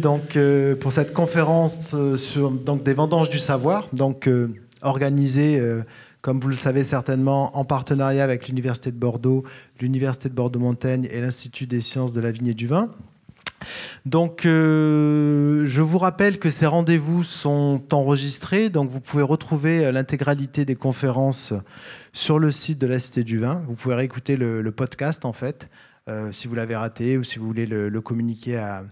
Donc, euh, pour cette conférence euh, sur donc, des vendanges du savoir, donc euh, organisée, comme vous le savez certainement, en partenariat avec l'Université de Bordeaux, l'Université de Bordeaux-Montaigne et l'Institut des sciences de la vigne et du vin. Donc, je vous rappelle que ces rendez-vous sont enregistrés, donc vous pouvez retrouver l'intégralité des conférences sur le site de la Cité du Vin. Vous pouvez réécouter le, podcast en fait, si vous l'avez raté ou si vous voulez le communiquer à,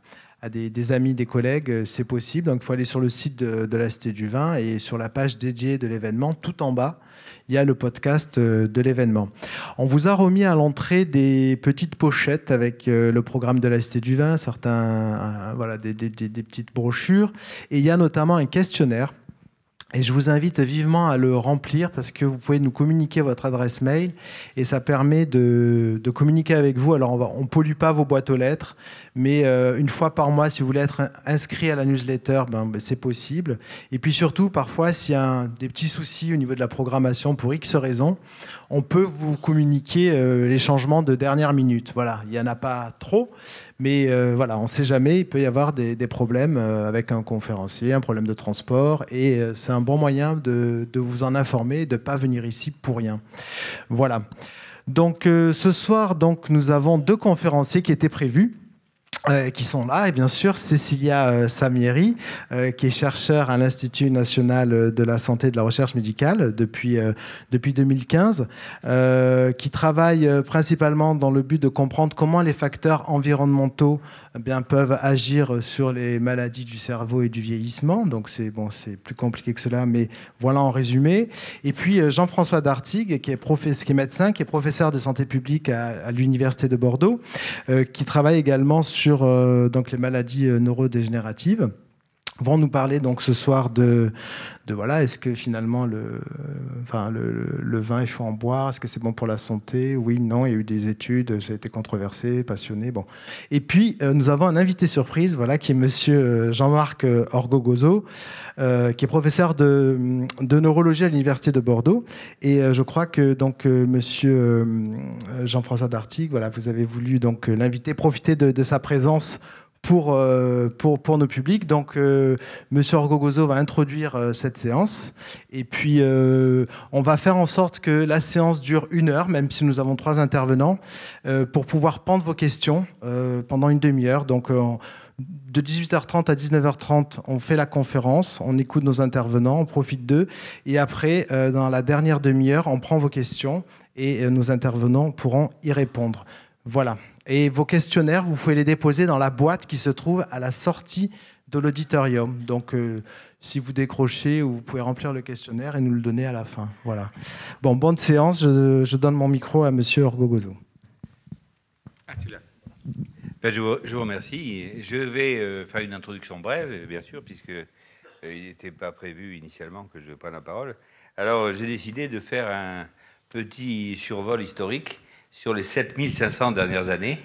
à des, amis, des collègues, euh, c'est possible. Donc il faut aller sur le site de, la Cité du Vin et sur la page dédiée de l'événement, tout en bas, il y a le podcast euh, de l'événement. On vous a remis à l'entrée des petites pochettes avec euh, le programme de la Cité du Vin, certains, voilà, des, des petites brochures. Et il y a notamment un questionnaire et je vous invite vivement à le remplir parce que vous pouvez nous communiquer votre adresse mail et ça permet de, communiquer avec vous. Alors, on ne pollue pas vos boîtes aux lettres, mais euh, une fois par mois, si vous voulez être inscrit à la newsletter, ben, ben c'est possible. Et puis surtout, parfois, s'il y a des petits soucis au niveau de la programmation pour X raisons, on peut vous communiquer euh, les changements de dernière minute. Voilà, il n'y en a pas trop, mais euh, voilà, on ne sait jamais, il peut y avoir des, problèmes euh, avec un conférencier, un problème de transport, et c'est un bon moyen de, vous en informer, de ne pas venir ici pour rien. Voilà. Donc ce soir, nous avons deux conférenciers qui étaient prévus. Euh, qui sont là, et bien sûr Cécilia euh, Samieri, euh, qui est chercheur à l'Institut national de la santé et de la recherche médicale depuis, depuis 2015, qui travaille principalement dans le but de comprendre comment les facteurs environnementaux eh bien, peuvent agir sur les maladies du cerveau et du vieillissement. Donc c'est bon, c'est plus compliqué que cela, mais voilà en résumé. Et puis Jean-François Dartigue, qui est, médecin, qui est professeur de santé publique à, l'Université de Bordeaux, qui travaille également sur euh, donc les maladies euh, neurodégénératives vont nous parler donc ce soir de, de voilà, est-ce que finalement le, enfin le, vin il faut en boire, est-ce que c'est bon pour la santé? Oui, non, il y a eu des études, ça a été controversé, passionné, bon. Et puis euh, nous avons un invité surprise, voilà, qui est Monsieur Jean-Marc Orgogozo, euh, qui est professeur de, neurologie à l'université de Bordeaux. Et je crois que donc Monsieur Jean-François Dartigue, voilà, vous avez voulu donc l'inviter, profiter de sa présence pour, euh, pour, pour, nos publics. Donc, euh, Monsieur Orgogozo va introduire euh, cette séance. Et puis, on va faire en sorte que la séance dure une heure, même si nous avons trois intervenants, pour pouvoir prendre vos questions pendant une demi-heure. Donc, de 18h30 à 19h30, on fait la conférence, on écoute nos intervenants, on profite d'eux. Et après, dans la dernière demi-heure, on prend vos questions et nos intervenants pourront y répondre. Voilà. Et vos questionnaires, vous pouvez les déposer dans la boîte qui se trouve à la sortie de l'auditorium. Donc, euh, si vous décrochez, vous pouvez remplir le questionnaire et nous le donner à la fin. Voilà. Bon, bonne séance. Je, donne mon micro à Monsieur Orgogozo. Ben, je, vous, remercie. Je vais euh, faire une introduction brève, bien sûr, puisque euh, il n'était pas prévu initialement que je prenne la parole. Alors, j'ai décidé de faire un petit survol historique sur les 7500 dernières années,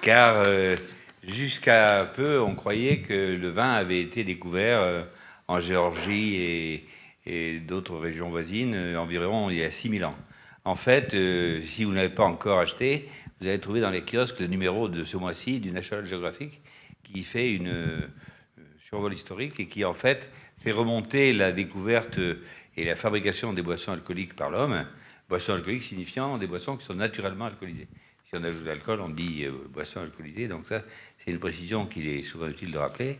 car euh, jusqu'à peu, on croyait que le vin avait été découvert euh, en Géorgie et, d'autres régions voisines euh, environ il y a 6000 ans. En fait, si vous n'avez pas encore acheté, vous allez trouver dans les kiosques le numéro de ce mois-ci du National Geographic qui fait une survol historique et qui en fait fait remonter la découverte et la fabrication des boissons alcooliques par l'homme Boissons alcooliques signifiant des boissons qui sont naturellement alcoolisées. Si on ajoute l'alcool, on dit euh, boisson alcoolisée. Donc ça, c'est une précision qu'il est souvent utile de rappeler.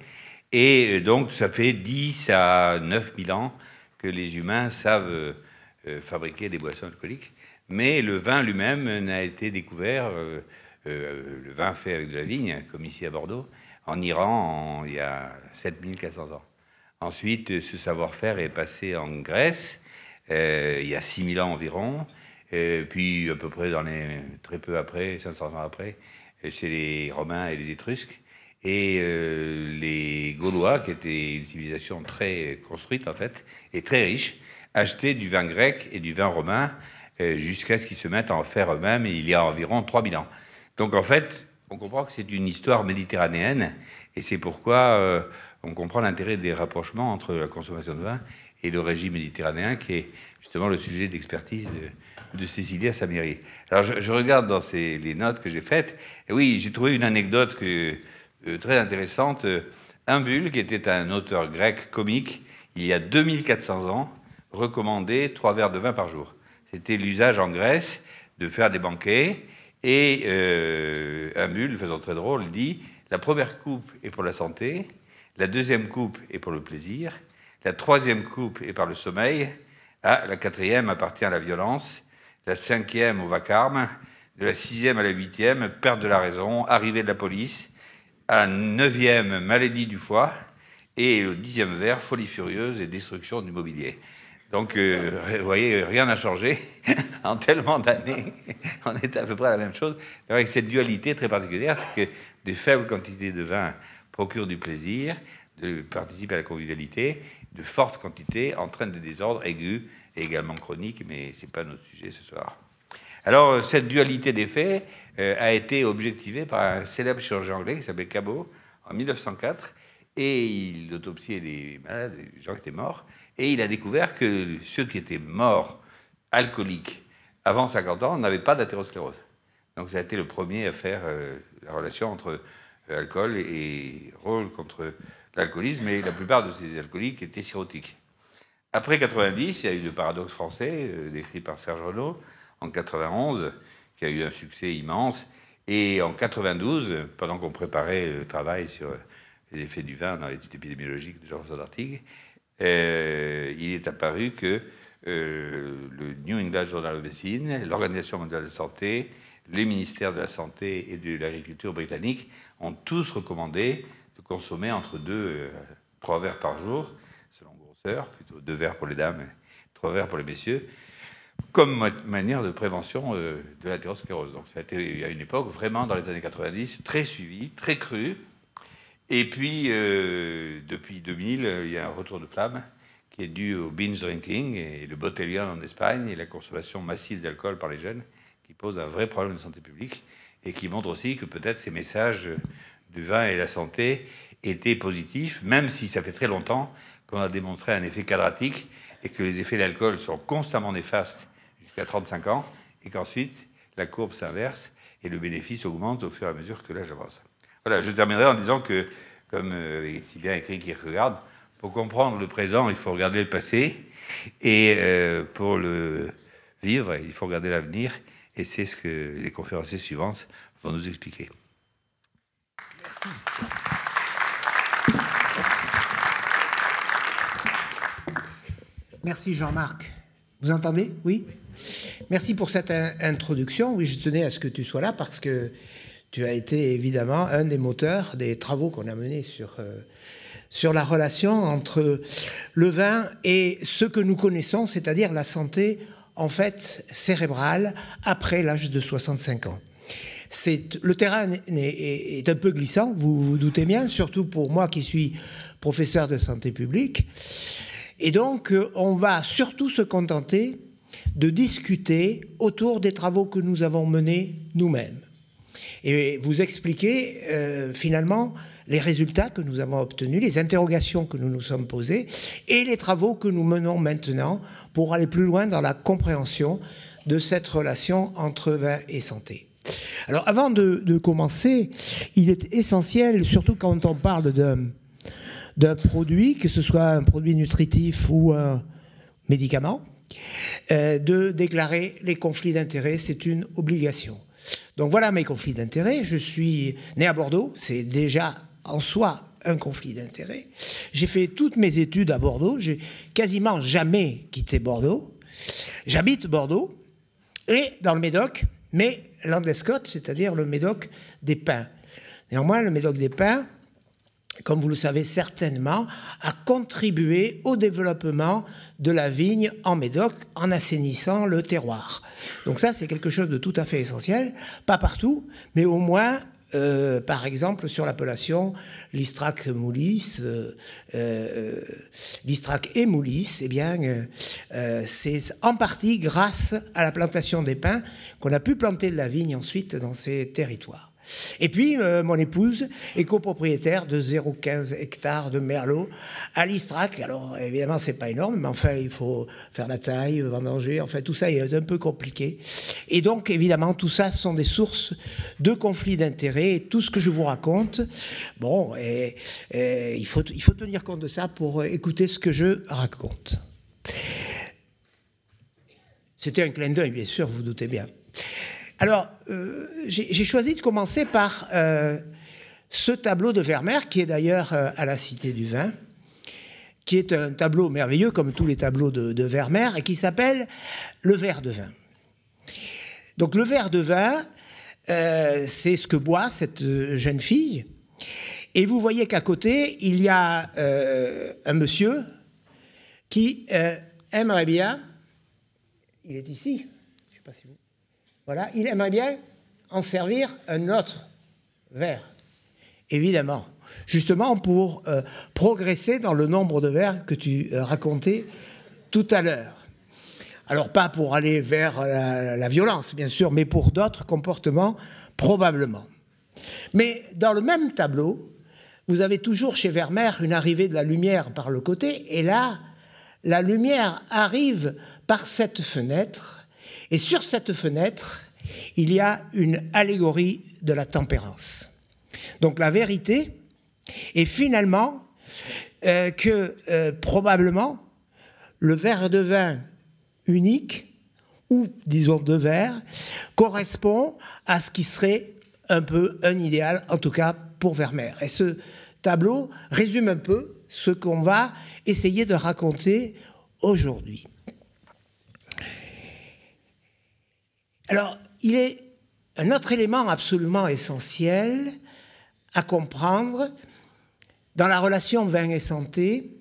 Et euh, donc, ça fait 10 à 9 000 ans que les humains savent euh, fabriquer des boissons alcooliques. Mais le vin lui-même n'a été découvert, le vin fait avec de la vigne, comme ici à Bordeaux, en Iran il y a 7400 ans. Ensuite, ce savoir-faire est passé en Grèce, euh, il y a 6000 ans environ. Et puis, à peu près dans les, très peu après, 500 ans après, c'est les Romains et les Étrusques. Et euh, les Gaulois, qui étaient une civilisation très construite en fait, et très riche, achetaient du vin grec et du vin romain euh, jusqu'à ce qu'ils se mettent à en faire eux-mêmes il y a environ 3000 ans. Donc en fait, on comprend que c'est une histoire méditerranéenne et c'est pourquoi on comprend l'intérêt des rapprochements entre la consommation de vin et le régime méditerranéen, qui est justement le sujet d'expertise de, de, Cécilia Samiri. Alors je, regarde dans les notes que j'ai faites, et oui, j'ai trouvé une anecdote euh, très intéressante. Imbule, qui était un auteur grec comique, il y a 2400 ans, recommandait trois verres de vin par jour. C'était l'usage en Grèce de faire des banquets. Et euh, Imbule, faisant très drôle, dit la première coupe est pour la santé, la deuxième coupe est pour le plaisir, la troisième coupe est par le sommeil, ah, la quatrième appartient à la violence, la cinquième au vacarme, de la sixième à la huitième, perte de la raison, arrivée de la police, à la neuvième, maladie du foie, et le dixième vers, folie furieuse et destruction du mobilier. Donc, euh, vous voyez, rien n'a changé en tellement d'années. On est à peu près à la même chose. Avec cette dualité très particulière, c'est que des faibles quantités de vin procurent du plaisir, de participer à la convivialité, de fortes quantités entraînent des désordres aigus et également chroniques, mais ce n'est pas notre sujet ce soir. Alors, cette dualité des faits euh, a été objectivée par un célèbre chirurgien anglais qui s'appelait Cabot en 1904, et il autopsiait les malades, les gens qui étaient morts, et il a découvert que ceux qui étaient morts alcooliques avant 50 ans n'avaient pas d'athérosclérose. Donc ça a été le premier à faire euh, la relation entre euh, alcool et rôle contre l'alcoolisme, et la plupart de ces alcooliques étaient cirrhotiques. Après 90, il y a eu le paradoxe français, euh, décrit par Serge Renaud, en 91, qui a eu un succès immense. Et en 92, pendant qu'on préparait le travail sur les effets du vin dans l'étude épidémiologique de Jean-François Dartigue, euh, il est apparu que euh, le New England Journal of Medicine, l'Organisation mondiale de la santé, les ministères de la santé et de l'agriculture britannique ont tous recommandé consommer entre 2 et 3 verres par jour, selon grosseur, plutôt 2 verres pour les dames et 3 verres pour les messieurs, comme manière de prévention euh, de l'athérosclérose. Donc ça a été à une époque vraiment dans les années 90 très suivi, très cru, et puis, euh, depuis 2000, il y a un retour de flamme qui est dû au binge drinking et le botellion en Espagne et la consommation massive d'alcool par les jeunes qui pose un vrai problème de santé publique et qui montre aussi que peut-être ces messages du vin et la santé étaient positifs, même si ça fait très longtemps qu'on a démontré un effet quadratique et que les effets de l'alcool sont constamment néfastes jusqu'à 35 ans et qu'ensuite la courbe s'inverse et le bénéfice augmente au fur et à mesure que l'âge avance. Voilà, je terminerai en disant que, comme euh, si bien écrit Kierkegaard, pour comprendre le présent, il faut regarder le passé, et euh, pour le vivre, il faut regarder l'avenir, et c'est ce que les conférenciers suivantes vont nous expliquer. Merci. Jean-Marc. Vous entendez? Oui? Merci pour cette introduction. Oui, je tenais à ce que tu sois là parce que tu as été évidemment un des moteurs des travaux qu'on a menés sur, euh, sur la relation entre le vin et ce que nous connaissons, c'est-à-dire la santé en fait cérébrale après l'âge de 65 ans. Le terrain est, est, un peu glissant, vous vous doutez bien, surtout pour moi qui suis professeur de santé publique. Et donc, euh, on va surtout se contenter de discuter autour des travaux que nous avons menés nous-mêmes et vous expliquer euh, finalement les résultats que nous avons obtenus, les interrogations que nous nous sommes posées et les travaux que nous menons maintenant pour aller plus loin dans la compréhension de cette relation entre vin et santé. Alors avant de, commencer, il est essentiel, surtout quand on parle d'un produit, que ce soit un produit nutritif ou un médicament, euh, de déclarer les conflits d'intérêts. C'est une obligation. Donc voilà mes conflits d'intérêts. Je suis né à Bordeaux, c'est déjà en soi un conflit d'intérêts. J'ai fait toutes mes études à Bordeaux, j'ai quasiment jamais quitté Bordeaux. J'habite Bordeaux et dans le Médoc, mais l'Andescotte, c'est-à-dire le Médoc des pins. Néanmoins, le Médoc des pins, comme vous le savez certainement, a contribué au développement de la vigne en Médoc en assainissant le terroir. Donc ça, c'est quelque chose de tout à fait essentiel, pas partout, mais au moins euh, par exemple, sur l'appellation Listrac Moulis, euh, euh, Listrac et Moulis, eh bien, c'est en partie grâce à la plantation des pins qu'on a pu planter de la vigne ensuite dans ces territoires. Et puis, euh, mon épouse est copropriétaire de 0,15 hectares de merlot à l'Istrac. Alors, évidemment, c'est pas énorme, mais enfin, il faut faire la taille, vendanger, enfin, tout ça est un peu compliqué. Et donc, évidemment, tout ça sont des sources de conflits d'intérêts. Et tout ce que je vous raconte, bon, il, faut, il faut tenir compte de ça pour écouter ce que je raconte. C'était un clin d'œil, bien sûr, vous doutez bien. Alors, euh, j'ai choisi de commencer par euh, ce tableau de Vermeer, qui est d'ailleurs euh, à la Cité du Vin, qui est un tableau merveilleux, comme tous les tableaux de, Vermeer, et qui s'appelle Le verre de vin. Donc, le verre de vin, c'est ce que boit cette jeune fille. Et vous voyez qu'à côté, il y a un monsieur qui aimerait bien, il est ici, je sais pas si vous voilà, il aimerait bien en servir un autre verre. Évidemment, justement pour euh, progresser dans le nombre de verres que tu euh, racontais tout à l'heure. Alors pas pour aller vers euh, la violence, bien sûr, mais pour d'autres comportements, probablement. Mais dans le même tableau, vous avez toujours chez Vermeer une arrivée de la lumière par le côté, et là, la lumière arrive par cette fenêtre et sur cette fenêtre, il y a une allégorie de la tempérance. Donc la vérité est finalement euh, que euh, probablement le verre de vin unique, ou disons deux verres, correspond à ce qui serait un peu un idéal, en tout cas pour Vermeer. Et ce tableau résume un peu ce qu'on va essayer de raconter aujourd'hui. Alors, il est un autre élément absolument essentiel à comprendre dans la relation vin et santé,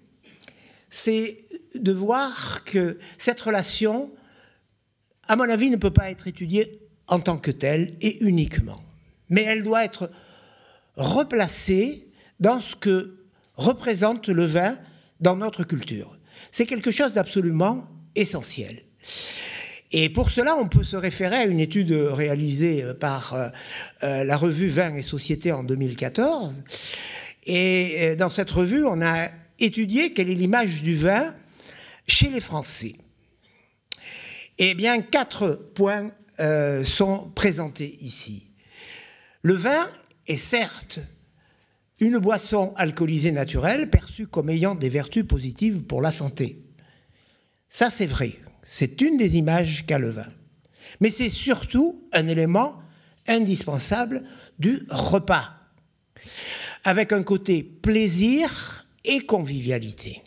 c'est de voir que cette relation, à mon avis, ne peut pas être étudiée en tant que telle et uniquement, mais elle doit être replacée dans ce que représente le vin dans notre culture. C'est quelque chose d'absolument essentiel. Et pour cela, on peut se référer à une étude réalisée euh, par euh, euh, la revue Vin et Société en 2014. Et dans cette revue, on a étudié quelle est l'image du vin chez les Français. Eh bien, quatre points sont présentés ici. Le vin est certes une boisson alcoolisée naturelle perçue comme ayant des vertus positives pour la santé. Ça, c'est vrai. C'est une des images qu'a le vin. Mais c'est surtout un élément indispensable du repas, avec un côté plaisir et convivialité.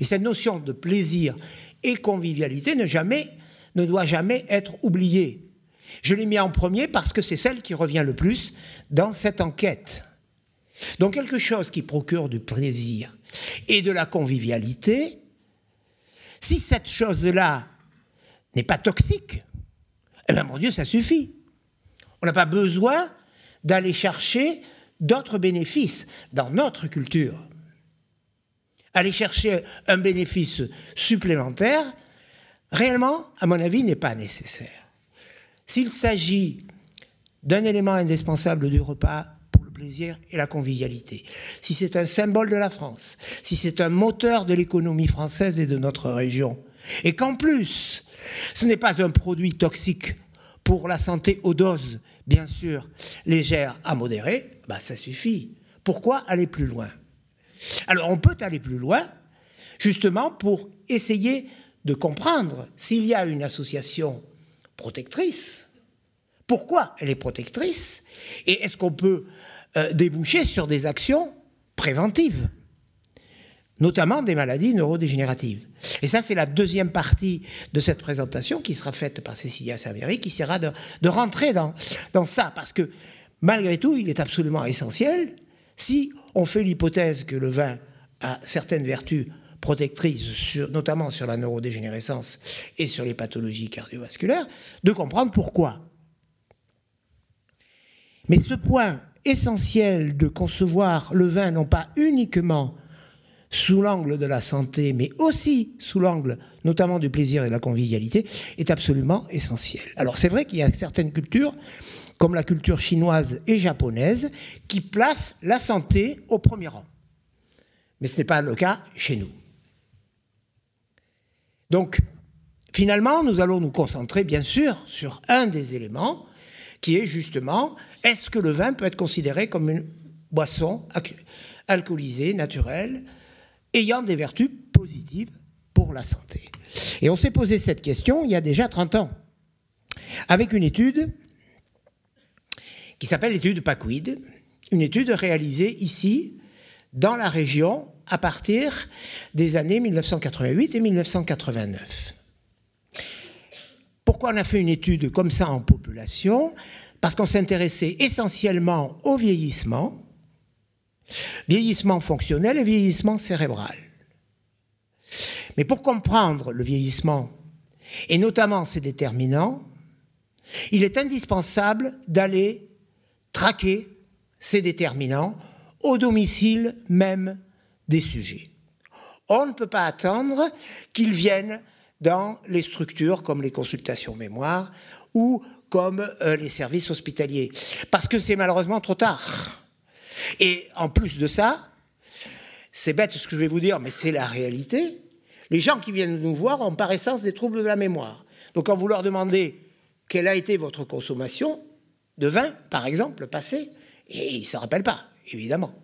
Et cette notion de plaisir et convivialité ne, jamais, ne doit jamais être oubliée. Je l'ai mis en premier parce que c'est celle qui revient le plus dans cette enquête. Donc quelque chose qui procure du plaisir et de la convivialité, si cette chose-là n'est pas toxique, eh bien mon Dieu, ça suffit. On n'a pas besoin d'aller chercher d'autres bénéfices dans notre culture. Aller chercher un bénéfice supplémentaire, réellement, à mon avis, n'est pas nécessaire. S'il s'agit d'un élément indispensable du repas pour le plaisir et la convivialité, si c'est un symbole de la France, si c'est un moteur de l'économie française et de notre région, et qu'en plus, ce n'est pas un produit toxique pour la santé aux doses, bien sûr, légères à modérées, bah ça suffit. Pourquoi aller plus loin? Alors on peut aller plus loin, justement pour essayer de comprendre s'il y a une association protectrice, pourquoi elle est protectrice, et est-ce qu'on peut euh, déboucher sur des actions préventives notamment des maladies neurodégénératives. Et ça, c'est la deuxième partie de cette présentation qui sera faite par Cécilia Saveri, qui essaiera de, rentrer dans, ça, parce que malgré tout, il est absolument essentiel, si on fait l'hypothèse que le vin a certaines vertus protectrices, notamment sur la neurodégénérescence et sur les pathologies cardiovasculaires, de comprendre pourquoi. Mais ce point essentiel de concevoir le vin non pas uniquement sous l'angle de la santé, mais aussi sous l'angle notamment du plaisir et de la convivialité, est absolument essentiel. Alors c'est vrai qu'il y a certaines cultures, comme la culture chinoise et japonaise, qui placent la santé au premier rang. Mais ce n'est pas le cas chez nous. Donc, finalement, nous allons nous concentrer, bien sûr, sur un des éléments, qui est justement, est-ce que le vin peut être considéré comme une boisson alcoolisée, naturelle, ayant des vertus positives pour la santé? Et on s'est posé cette question il y a déjà 30 ans, avec une étude qui s'appelle l'étude PACWID, une étude réalisée ici, dans la région, à partir des années 1988 et 1989. Pourquoi on a fait une étude comme ça en population Parce qu'on s'intéressait essentiellement au vieillissement, Vieillissement fonctionnel et vieillissement cérébral. Mais pour comprendre le vieillissement, et notamment ses déterminants, il est indispensable d'aller traquer ces déterminants au domicile même des sujets. On ne peut pas attendre qu'ils viennent dans les structures comme les consultations mémoire ou comme euh, les services hospitaliers, parce que c'est malheureusement trop tard. Et en plus de ça, c'est bête ce que je vais vous dire, mais c'est la réalité. Les gens qui viennent nous voir ont par essence des troubles de la mémoire. Donc quand vous leur demandez quelle a été votre consommation de vin, par exemple, passé, ils ne se rappellent pas, évidemment.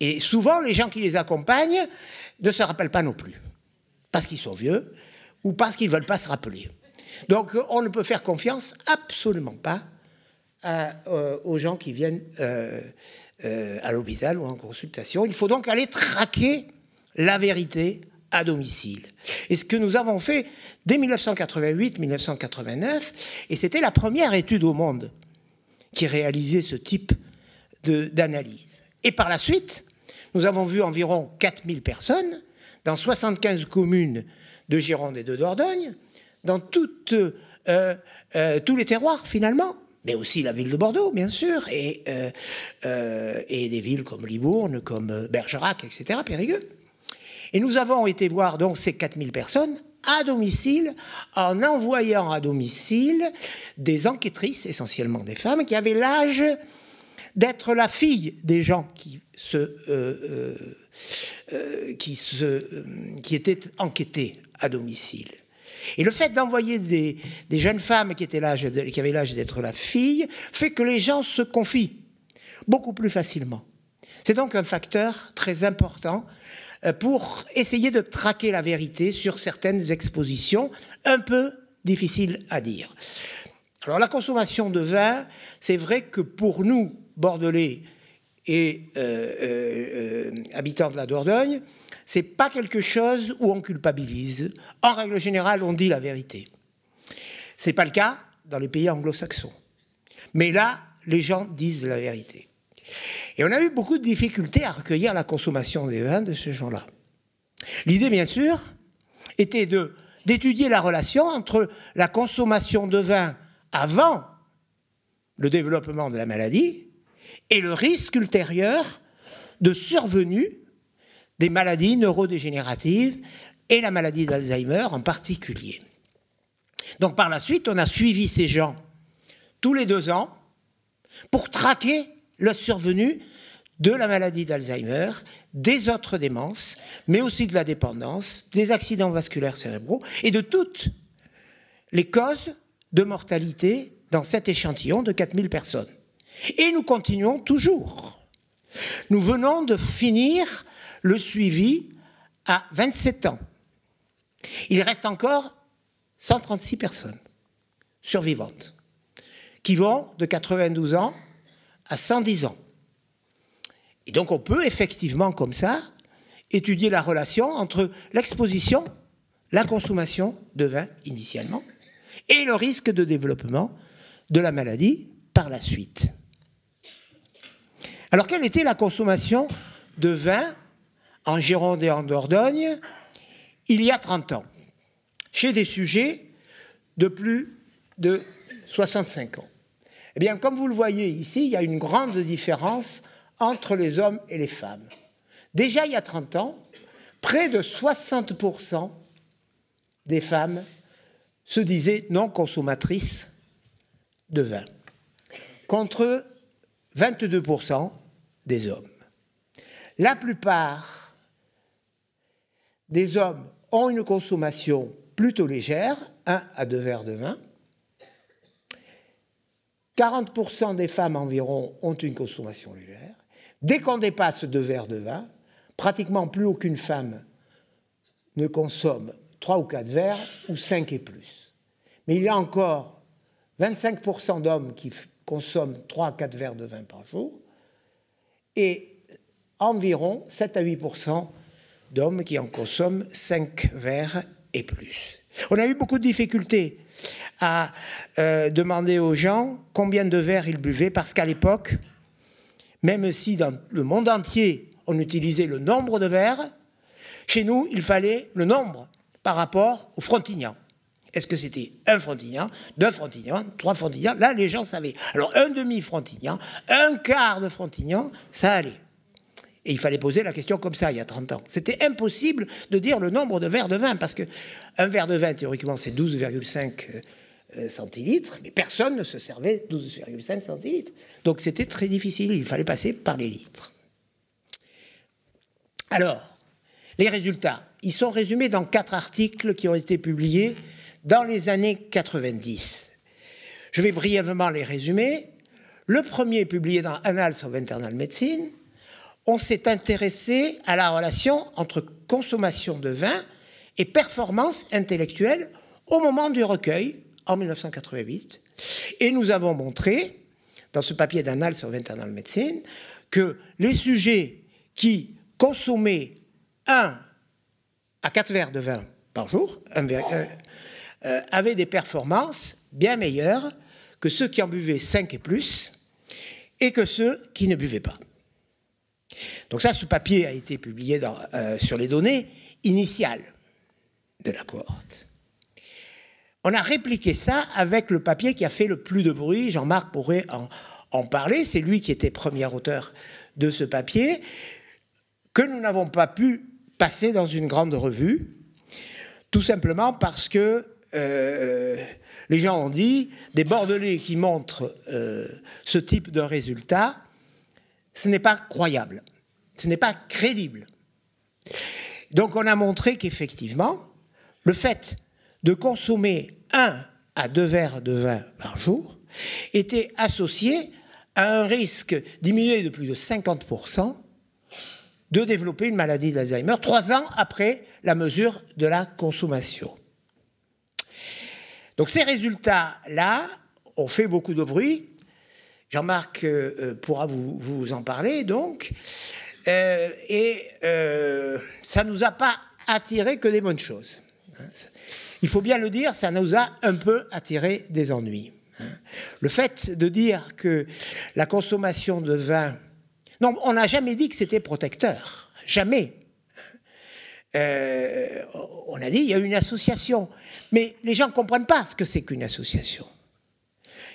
Et souvent, les gens qui les accompagnent ne se rappellent pas non plus, parce qu'ils sont vieux ou parce qu'ils ne veulent pas se rappeler. Donc on ne peut faire confiance absolument pas euh, aux gens qui viennent euh, euh, à l'hôpital ou en consultation. Il faut donc aller traquer la vérité à domicile. Et ce que nous avons fait dès 1988-1989, et c'était la première étude au monde qui réalisait ce type d'analyse. Et par la suite, nous avons vu environ 4000 personnes dans 75 communes de Gironde et de Dordogne, dans euh, euh, tous les terroirs finalement, mais aussi la ville de Bordeaux, bien sûr, et, euh, des villes comme Libourne, comme Bergerac, etc., Périgueux. Et nous avons été voir donc ces 4000 personnes à domicile, en envoyant à domicile des enquêtrices, essentiellement des femmes, qui avaient l'âge d'être la fille des gens qui étaient enquêtés à domicile. Et le fait d'envoyer des, jeunes femmes qui, étaient qui avaient l'âge d'être la fille fait que les gens se confient beaucoup plus facilement. C'est donc un facteur très important euh, pour essayer de traquer la vérité sur certaines expositions un peu difficiles à dire. Alors la consommation de vin, c'est vrai que pour nous, Bordelais et euh, euh, habitants de la Dordogne, c'est pas quelque chose où on culpabilise. En règle générale, on dit la vérité. C'est pas le cas dans les pays anglo-saxons. Mais là, les gens disent la vérité. Et on a eu beaucoup de difficultés à recueillir la consommation des vins de ces gens-là. L'idée, bien sûr, était d'étudier la relation entre la consommation de vin avant le développement de la maladie et le risque ultérieur de survenue des maladies neurodégénératives et la maladie d'Alzheimer en particulier. Donc par la suite, on a suivi ces gens tous les deux ans pour traquer la survenue de la maladie d'Alzheimer, des autres démences, mais aussi de la dépendance, des accidents vasculaires cérébraux et de toutes les causes de mortalité dans cet échantillon de 4000 personnes. Et nous continuons toujours. Nous venons de finir le suivi à 27 ans. Il reste encore 136 personnes survivantes qui vont de 92 ans à 110 ans. Et donc on peut effectivement comme ça étudier la relation entre l'exposition, la consommation de vin initialement, et le risque de développement de la maladie par la suite. Alors quelle était la consommation de vin en Gironde et en Dordogne il y a 30 ans, chez des sujets de plus de 65 ans. Eh bien, comme vous le voyez ici, il y a une grande différence entre les hommes et les femmes. Déjà il y a 30 ans, près de 60% des femmes se disaient non consommatrices de vin, contre 22% des hommes. La plupart des hommes ont une consommation plutôt légère, 1 à 2 verres de vin. 40% des femmes environ ont une consommation légère. Dès qu'on dépasse 2 verres de vin, pratiquement plus aucune femme ne consomme 3 ou 4 verres ou 5 et plus. Mais il y a encore 25% d'hommes qui consomment 3 à 4 verres de vin par jour et environ 7 à 8% d'hommes qui en consomment 5 verres et plus. On a eu beaucoup de difficultés à euh, demander aux gens combien de verres ils buvaient, parce qu'à l'époque, même si dans le monde entier on utilisait le nombre de verres, chez nous il fallait le nombre par rapport au frontignan. Est-ce que c'était un frontignan, deux frontignans, trois frontignans Là, les gens savaient. Alors, un demi-frontignan, un quart de frontignan, ça allait. Et il fallait poser la question comme ça il y a 30 ans. C'était impossible de dire le nombre de verres de vin, parce qu'un verre de vin, théoriquement, c'est 12,5 euh, centilitres, mais personne ne se servait 12,5 centilitres. Donc c'était très difficile, il fallait passer par les litres. Alors, les résultats, ils sont résumés dans quatre articles qui ont été publiés dans les années 90. Je vais brièvement les résumer. Le premier publié dans Annals of Internal Medicine, on s'est intéressé à la relation entre consommation de vin et performance intellectuelle au moment du recueil, en 1988. Et nous avons montré, dans ce papier d'Annals of Internal Medicine, que les sujets qui consommaient 1 à 4 verres de vin par jour euh, euh, avaient des performances bien meilleures que ceux qui en buvaient 5 et plus et que ceux qui ne buvaient pas. Donc ça, ce papier a été publié euh, sur les données initiales de la cohorte. On a répliqué ça avec le papier qui a fait le plus de bruit. Jean-Marc pourrait en, parler. C'est lui qui était premier auteur de ce papier, que nous n'avons pas pu passer dans une grande revue, tout simplement parce que euh, les gens ont dit des Bordelais qui montrent euh, ce type de résultat, ce n'est pas croyable, ce n'est pas crédible. Donc on a montré qu'effectivement, le fait de consommer un à deux verres de vin par jour était associé à un risque diminué de plus de 50% de développer une maladie d'Alzheimer trois ans après la mesure de la consommation. Donc ces résultats-là ont fait beaucoup de bruit. Jean-Marc euh, euh, pourra vous, vous, en parler, donc. Euh, et ça ne nous a pas attiré que des bonnes choses. Il faut bien le dire, ça nous a un peu attiré des ennuis. Le fait de dire que la consommation de vin non, on n'a jamais dit que c'était protecteur. Jamais. Euh, on a dit il y a une association. Mais les gens ne comprennent pas ce que c'est qu'une association.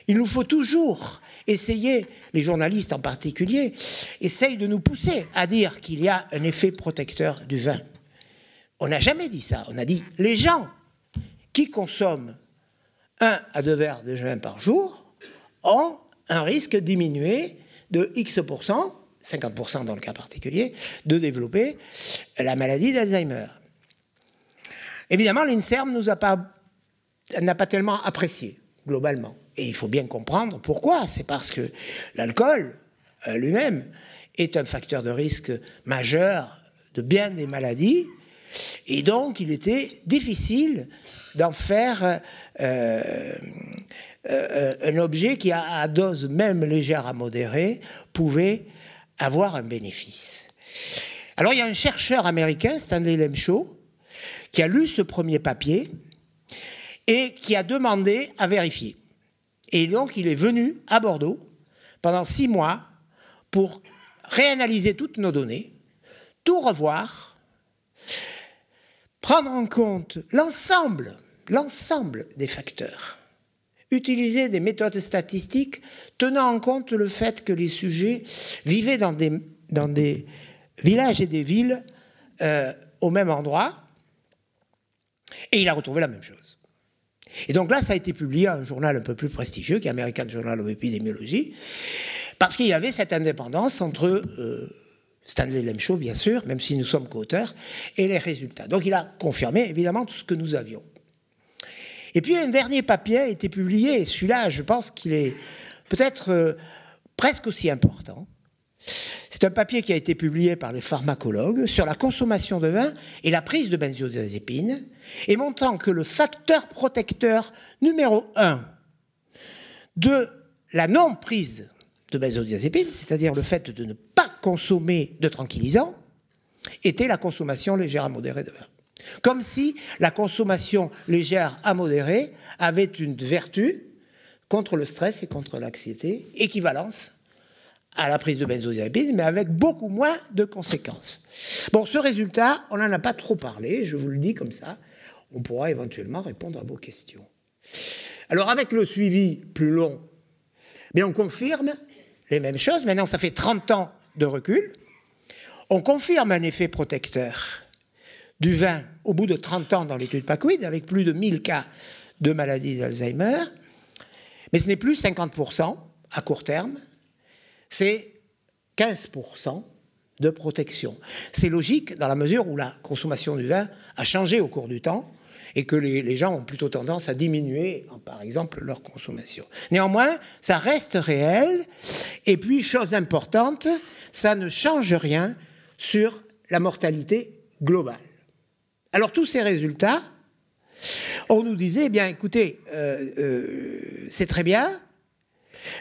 Il nous faut toujours essayer, les journalistes en particulier, essayent de nous pousser à dire qu'il y a un effet protecteur du vin. On n'a jamais dit ça. On a dit les gens qui consomment un à deux verres de vin par jour ont un risque diminué de X% 50% dans le cas particulier, de développer la maladie d'Alzheimer. Évidemment, l'INSERM n'a pas tellement apprécié, globalement. Et il faut bien comprendre pourquoi. C'est parce que l'alcool euh, lui-même est un facteur de risque majeur de bien des maladies. Et donc, il était difficile d'en faire euh, euh, un objet qui, à dose même légère à modérée, pouvait avoir un bénéfice. Alors il y a un chercheur américain, Stanley Lemshaw, qui a lu ce premier papier et qui a demandé à vérifier. Et donc il est venu à Bordeaux pendant six mois pour réanalyser toutes nos données, tout revoir, prendre en compte l'ensemble, des facteurs utiliser des méthodes statistiques tenant en compte le fait que les sujets vivaient dans des, dans des villages et des villes euh, au même endroit. Et il a retrouvé la même chose. Et donc là, ça a été publié à un journal un peu plus prestigieux, qui est American Journal of Epidemiology, parce qu'il y avait cette indépendance entre euh, Stanley Lemshaw, bien sûr, même si nous sommes co-auteurs, et les résultats. Donc il a confirmé évidemment tout ce que nous avions. Et puis un dernier papier a été publié, et celui-là, je pense qu'il est peut-être euh, presque aussi important. C'est un papier qui a été publié par les pharmacologues sur la consommation de vin et la prise de benzodiazépines, et montrant que le facteur protecteur numéro un de la non-prise de benzodiazépines, c'est-à-dire le fait de ne pas consommer de tranquillisants, était la consommation légère à modérée de vin. Comme si la consommation légère à modérée avait une vertu contre le stress et contre l'anxiété, équivalence à la prise de benzodiazépines, mais avec beaucoup moins de conséquences. Bon, ce résultat, on n'en a pas trop parlé, je vous le dis comme ça. On pourra éventuellement répondre à vos questions. Alors, avec le suivi plus long, mais on confirme les mêmes choses. Maintenant, ça fait 30 ans de recul. On confirme un effet protecteur du vin au bout de 30 ans dans l'étude PACWID, avec plus de 1000 cas de maladie d'Alzheimer. Mais ce n'est plus 50% à court terme, c'est 15% de protection. C'est logique dans la mesure où la consommation du vin a changé au cours du temps et que les, gens ont plutôt tendance à diminuer, par exemple, leur consommation. Néanmoins, ça reste réel. Et puis, chose importante, ça ne change rien sur la mortalité globale. Alors, tous ces résultats, on nous disait, eh bien, écoutez, euh, euh, c'est très bien,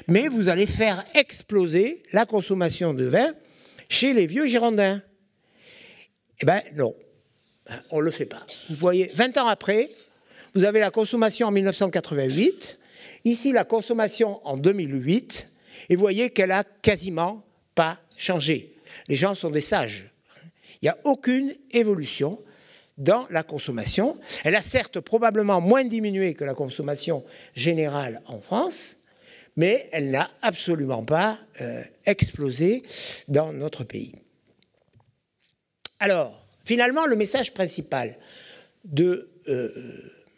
mais vous allez faire exploser la consommation de vin chez les vieux Girondins. Eh bien, non. On ne le fait pas. Vous voyez, 20 ans après, vous avez la consommation en 1988, ici la consommation en 2008, et vous voyez qu'elle a quasiment pas changé. Les gens sont des sages. Il n'y a aucune évolution dans la consommation. Elle a certes probablement moins diminué que la consommation générale en France, mais elle n'a absolument pas euh, explosé dans notre pays. Alors, Finalement, le message principal de euh,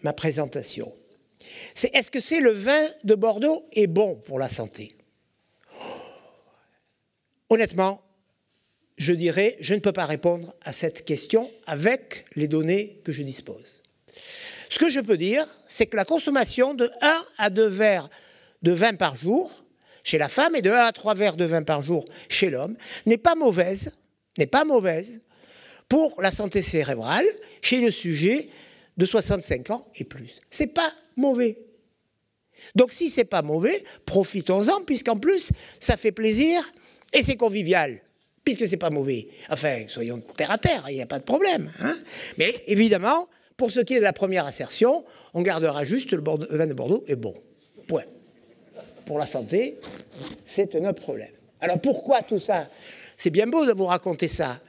ma présentation, c'est est-ce que c'est le vin de Bordeaux est bon pour la santé? Honnêtement, je dirais, je ne peux pas répondre à cette question avec les données que je dispose. Ce que je peux dire, c'est que la consommation de 1 à 2 verres de vin par jour chez la femme et de 1 à 3 verres de vin par jour chez l'homme n'est pas mauvaise, n'est pas mauvaise pour la santé cérébrale chez le sujet de 65 ans et plus. C'est pas mauvais. Donc si c'est pas mauvais, profitons-en puisqu'en plus ça fait plaisir et c'est convivial puisque c'est pas mauvais. Enfin, soyons terre à terre, il n'y a pas de problème. Hein. Mais évidemment, pour ce qui est de la première assertion, on gardera juste le, vin de Bordeaux est bon. Pour la santé, c'est un autre problème. Alors pourquoi tout ça? C'est bien beau de vous raconter ça.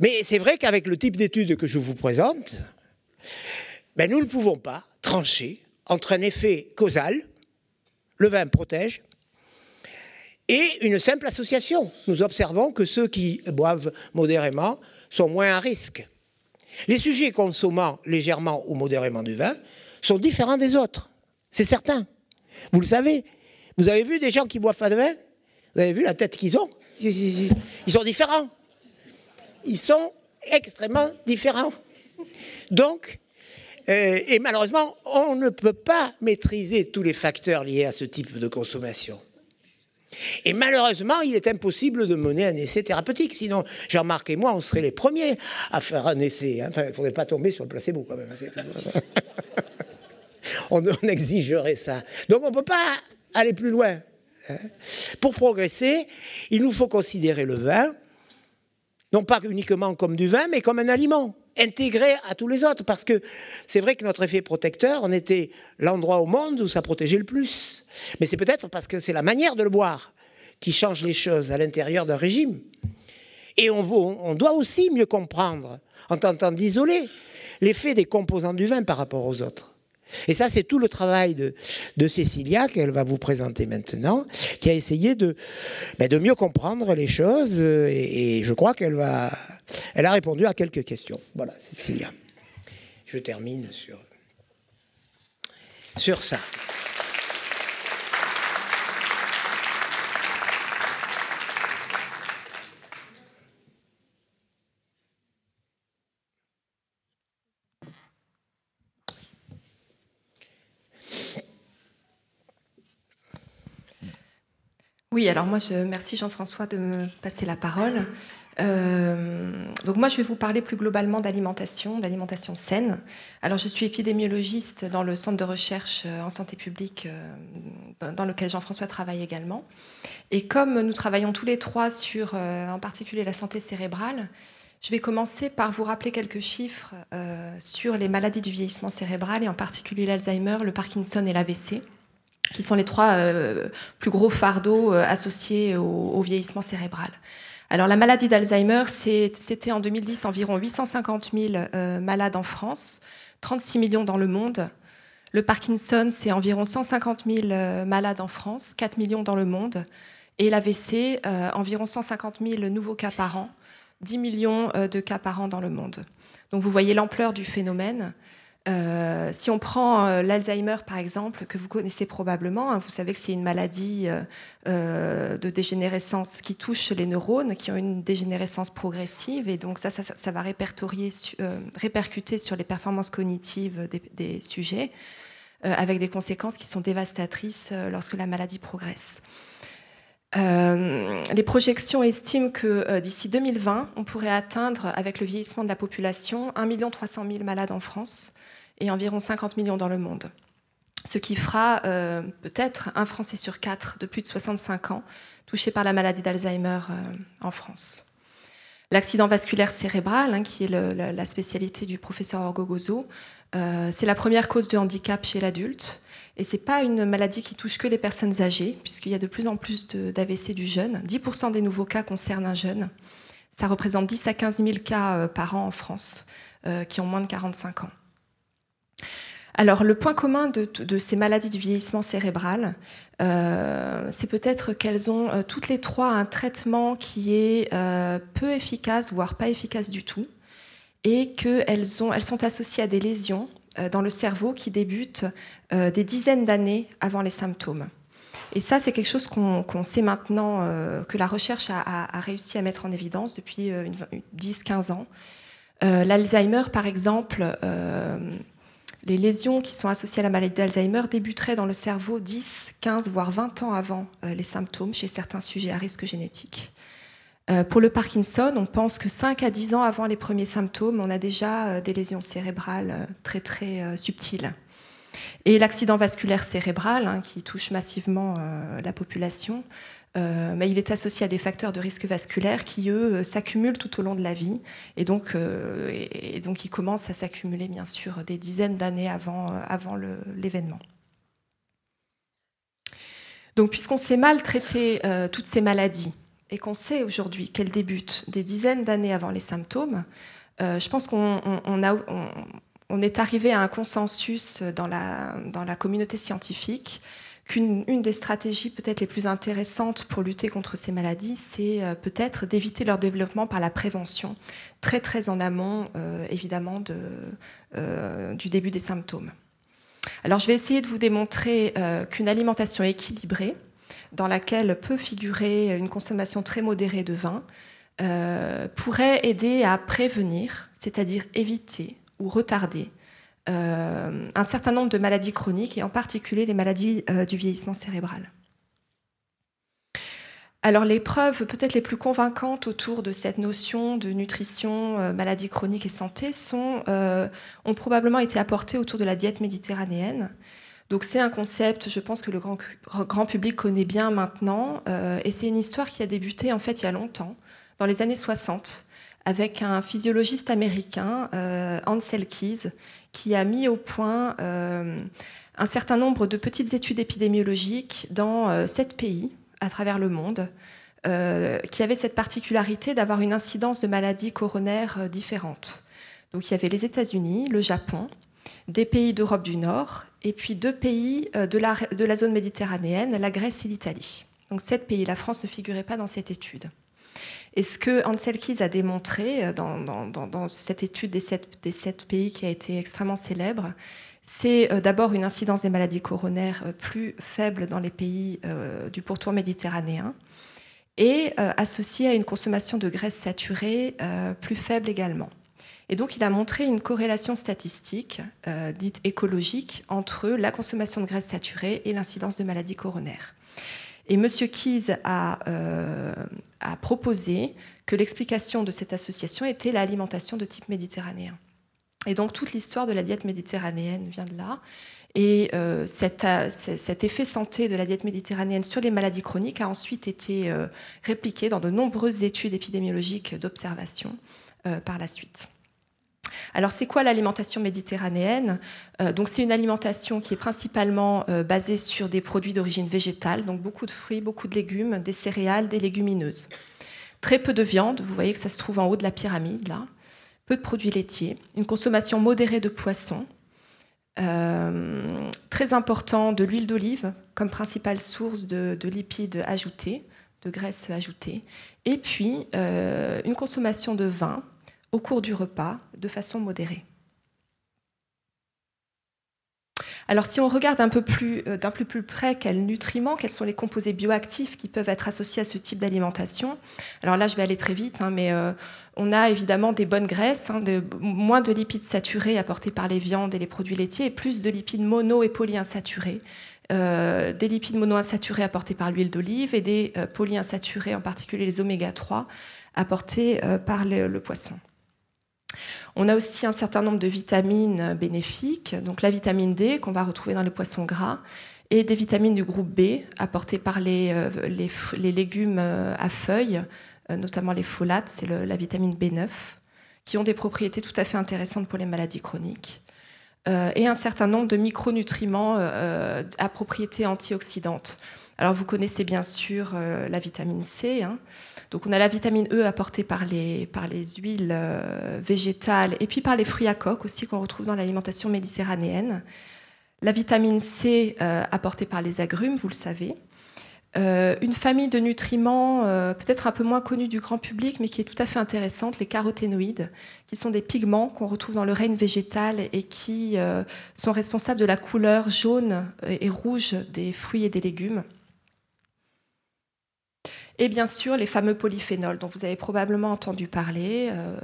Mais c'est vrai qu'avec le type d'études que je vous présente, ben nous ne pouvons pas trancher entre un effet causal, le vin protège, et une simple association. Nous observons que ceux qui boivent modérément sont moins à risque. Les sujets consommant légèrement ou modérément du vin sont différents des autres. C'est certain. Vous le savez. Vous avez vu des gens qui boivent pas de vin? Vous avez vu la tête qu'ils ont? Ils sont différents ils sont extrêmement différents. Donc, euh, et malheureusement, on ne peut pas maîtriser tous les facteurs liés à ce type de consommation. Et malheureusement, il est impossible de mener un essai thérapeutique. Sinon, Jean-Marc et moi, on serait les premiers à faire un essai. Hein. Enfin, il ne faudrait pas tomber sur le placebo quand même. Hein. on, on, exigerait ça. Donc, on ne peut pas aller plus loin. Hein. Pour progresser, il nous faut considérer le vin non pas uniquement comme du vin, mais comme un aliment, intégré à tous les autres, parce que c'est vrai que notre effet protecteur, on était l'endroit au monde où ça protégeait le plus. Mais c'est peut-être parce que c'est la manière de le boire qui change les choses à l'intérieur d'un régime. Et on, on doit aussi mieux comprendre, en tentant d'isoler, l'effet des composants du vin par rapport aux autres. Et ça, c'est tout le travail de, Cécilia qu'elle va vous présenter maintenant, qui a essayé de, ben, mieux comprendre les choses. Et, et je crois qu'elle va, elle a répondu à quelques questions. Voilà, Cécilia. Je termine sur ça. Oui, alors moi, je merci Jean-François de me passer la parole. Euh, donc moi, je vais vous parler plus globalement d'alimentation, d'alimentation saine. Alors, je suis épidémiologiste dans le centre de recherche euh, en santé publique euh, dans lequel Jean-François travaille également. Et comme nous travaillons tous les trois sur, en particulier, la santé cérébrale, je vais commencer par vous rappeler quelques chiffres sur les maladies du vieillissement cérébral et en particulier l'Alzheimer, le Parkinson et l'AVC qui sont les trois euh, plus gros fardeaux euh, associés au, vieillissement cérébral. Alors la maladie d'Alzheimer, c'était en 2010 environ 850 000 euh, malades en France, 36 millions dans le monde. Le Parkinson, c'est environ 150 000 malades en France, 4 millions dans le monde. Et l'AVC, environ 150 000 nouveaux cas par an, 10 millions de cas par an dans le monde. Donc vous voyez l'ampleur du phénomène. Euh, si on prend euh, l'Alzheimer, par exemple, que vous connaissez probablement, hein, vous savez que c'est une maladie euh, de dégénérescence qui touche les neurones, qui ont une dégénérescence progressive, et donc ça, ça, va répercuter sur les performances cognitives des, des sujets, avec des conséquences qui sont dévastatrices lorsque la maladie progresse. Les projections estiment que d'ici 2020, on pourrait atteindre, avec le vieillissement de la population, 1 300 000 malades en France et environ 50 millions dans le monde. Ce qui fera euh, peut-être un Français sur quatre de plus de 65 ans touché par la maladie d'Alzheimer euh, en France. L'accident vasculaire cérébral, hein, qui est la, spécialité du professeur Orgogozo, euh, c'est la première cause de handicap chez l'adulte. Et ce n'est pas une maladie qui touche que les personnes âgées, puisqu'il y a de plus en plus d'AVC du jeune. 10% des nouveaux cas concernent un jeune. Ça représente 10 à 15 000 cas par an en France qui ont moins de 45 ans. Alors, le point commun de, ces maladies du vieillissement cérébral, euh, c'est peut-être qu'elles ont euh, toutes les trois un traitement qui est euh, peu efficace, voire pas efficace du tout, et qu'elles elles sont associées à des lésions dans le cerveau qui débutent des dizaines d'années avant les symptômes. Et ça, c'est quelque chose qu'on sait maintenant, que la recherche a, réussi à mettre en évidence depuis 10-15 ans. L'Alzheimer, par exemple, les lésions qui sont associées à la maladie d'Alzheimer débuteraient dans le cerveau 10, 15, voire 20 ans avant euh, les symptômes chez certains sujets à risque génétique. Euh, pour le Parkinson, on pense que 5 à 10 ans avant les premiers symptômes, on a déjà euh, des lésions cérébrales très très subtiles. Et l'accident vasculaire cérébral, hein, qui touche massivement la population, euh, mais il est associé à des facteurs de risque vasculaire qui, eux, euh, s'accumulent tout au long de la vie. Et donc, euh, ils commencent à s'accumuler, bien sûr, des dizaines d'années avant l'événement. Donc, puisqu'on sait mal traiter toutes ces maladies et qu'on sait aujourd'hui qu'elles débutent des dizaines d'années avant les symptômes, je pense qu'on on, est arrivé à un consensus dans la, communauté scientifique qu'une une des stratégies peut-être les plus intéressantes pour lutter contre ces maladies, c'est euh, peut-être d'éviter leur développement par la prévention, très très en amont euh, évidemment de, euh, du début des symptômes. Alors je vais essayer de vous démontrer qu'une alimentation équilibrée, dans laquelle peut figurer une consommation très modérée de vin, pourrait aider à prévenir, c'est-à-dire éviter ou retarder euh, un certain nombre de maladies chroniques et en particulier les maladies euh, du vieillissement cérébral. Alors les preuves peut-être les plus convaincantes autour de cette notion de nutrition, euh, maladie chronique et santé sont, ont probablement été apportées autour de la diète méditerranéenne. Donc c'est un concept, je pense que le grand, grand public connaît bien maintenant, et c'est une histoire qui a débuté en fait il y a longtemps, dans les années 60, avec un physiologiste américain, euh, Ansel Keys, qui a mis au point euh, un certain nombre de petites études épidémiologiques dans euh, sept pays à travers le monde, qui avaient cette particularité d'avoir une incidence de maladies coronaires différentes. Donc il y avait les États-Unis, le Japon, des pays d'Europe du Nord et puis deux pays de la, de la zone méditerranéenne, la Grèce et l'Italie. Donc sept pays, la France ne figurait pas dans cette étude. Et ce que Ansel a démontré dans, cette étude des sept, des sept, pays qui a été extrêmement célèbre, c'est d'abord une incidence des maladies coronaires plus faible dans les pays du pourtour méditerranéen et associée à une consommation de graisses saturées plus faible également. Et donc, il a montré une corrélation statistique, euh, dite écologique, entre la consommation de graisses saturées et l'incidence de maladies coronaires. Et M. Keyes euh, a, proposé que l'explication de cette association était l'alimentation de type méditerranéen. Et donc, toute l'histoire de la diète méditerranéenne vient de là. Et euh, cet, effet santé de la diète méditerranéenne sur les maladies chroniques a ensuite été répliqué dans de nombreuses études épidémiologiques d'observation par la suite. Alors, c'est quoi l'alimentation méditerranéenne? Euh, Donc, c'est une alimentation qui est principalement euh, basée sur des produits d'origine végétale, donc beaucoup de fruits, beaucoup de légumes, des céréales, des légumineuses. Très peu de viande, vous voyez que ça se trouve en haut de la pyramide, là. Peu de produits laitiers, une consommation modérée de poissons, euh, très important de l'huile d'olive comme principale source de, lipides ajoutés, de graisses ajoutées, et puis une consommation de vin, au cours du repas de façon modérée. Alors si on regarde un peu plus, euh, d'un plus près quels nutriments, quels sont les composés bioactifs qui peuvent être associés à ce type d'alimentation, alors là je vais aller très vite, hein, mais euh, on a évidemment des bonnes graisses, hein, moins de lipides saturés apportés par les viandes et les produits laitiers, et plus de lipides mono et polyinsaturés. Euh, des lipides monoinsaturés apportés par l'huile d'olive et des polyinsaturés, en particulier les oméga 3, apportés par le poisson. On a aussi un certain nombre de vitamines bénéfiques, donc la vitamine D qu'on va retrouver dans les poissons gras, et des vitamines du groupe B apportées par les, euh, légumes euh, à feuilles, euh, notamment les folates, c'est la vitamine B9, qui ont des propriétés tout à fait intéressantes pour les maladies chroniques. et un certain nombre de micronutriments à propriétés antioxydantes. Alors vous connaissez bien sûr la vitamine C. Hein, donc on a la vitamine E apportée par les, huiles euh, végétales et puis par les fruits à coque aussi qu'on retrouve dans l'alimentation méditerranéenne. La vitamine C euh, apportée par les agrumes, vous le savez. Euh, une famille de nutriments peut-être un peu moins connus du grand public, mais qui est tout à fait intéressante, les caroténoïdes, qui sont des pigments qu'on retrouve dans le règne végétal et qui sont responsables de la couleur jaune et rouge des fruits et des légumes. Et bien sûr, les fameux polyphénols dont vous avez probablement entendu parler. Euh,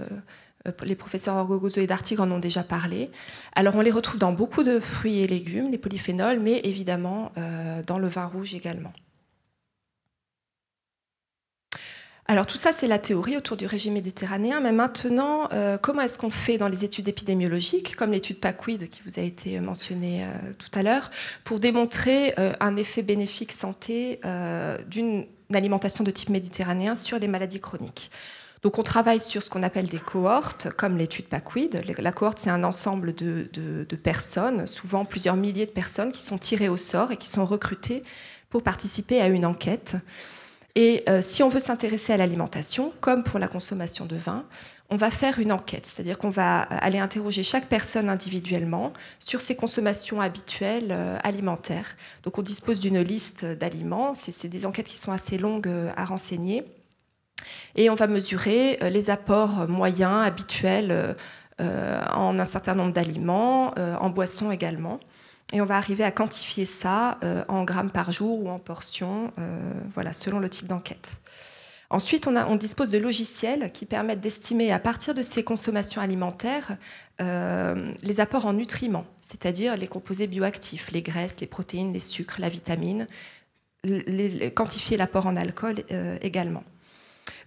euh, les professeurs Orgogozo et Dartig en ont déjà parlé. Alors, on les retrouve dans beaucoup de fruits et légumes, les polyphénols, mais évidemment euh, dans le vin rouge également. Alors tout ça, c'est la théorie autour du régime méditerranéen. Mais maintenant, comment est-ce qu'on fait dans les études épidémiologiques, comme l'étude PACWID qui vous a été mentionnée tout à l'heure, pour démontrer un effet bénéfique santé d'une alimentation de type méditerranéen sur les maladies chroniques. Donc on travaille sur ce qu'on appelle des cohortes, comme l'étude PACWID. La cohorte, c'est un ensemble de, personnes, souvent plusieurs milliers de personnes, qui sont tirées au sort et qui sont recrutées pour participer à une enquête. Et euh, si on veut s'intéresser à l'alimentation, comme pour la consommation de vin, on va faire une enquête, c'est-à-dire qu'on va aller interroger chaque personne individuellement sur ses consommations habituelles euh, alimentaires. Donc on dispose d'une liste d'aliments, c'est des enquêtes qui sont assez longues euh, à renseigner, et on va mesurer euh, les apports moyens, habituels en un certain nombre d'aliments, en boissons également. Et on va arriver à quantifier ça en grammes par jour ou en portions, voilà, selon le type d'enquête. Ensuite, on, dispose de logiciels qui permettent d'estimer à partir de ces consommations alimentaires euh, les apports en nutriments, c'est-à-dire les composés bioactifs, les graisses, les protéines, les sucres, la vitamine, quantifier l'apport en alcool euh, également.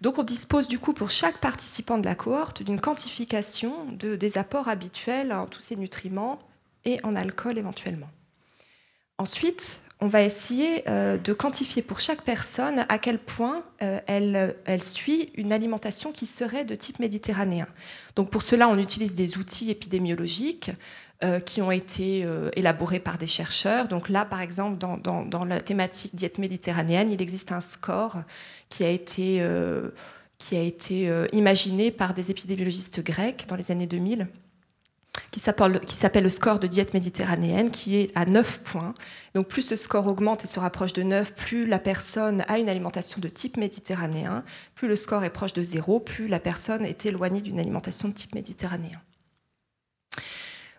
Donc on dispose du coup pour chaque participant de la cohorte d'une quantification des apports habituels en tous ces nutriments et en alcool éventuellement. Ensuite, on va essayer euh, de quantifier pour chaque personne à quel point euh, elle, suit une alimentation qui serait de type méditerranéen. Donc pour cela, on utilise des outils épidémiologiques euh, qui ont été élaborés par des chercheurs. Donc là, par exemple, dans, la thématique diète méditerranéenne, il existe un score qui a été imaginé par des épidémiologistes grecs dans les années 2000 qui s'appelle le score de diète méditerranéenne, qui est à 9 points. Donc plus ce score augmente et se rapproche de 9, plus la personne a une alimentation de type méditerranéen, plus le score est proche de 0, plus la personne est éloignée d'une alimentation de type méditerranéen.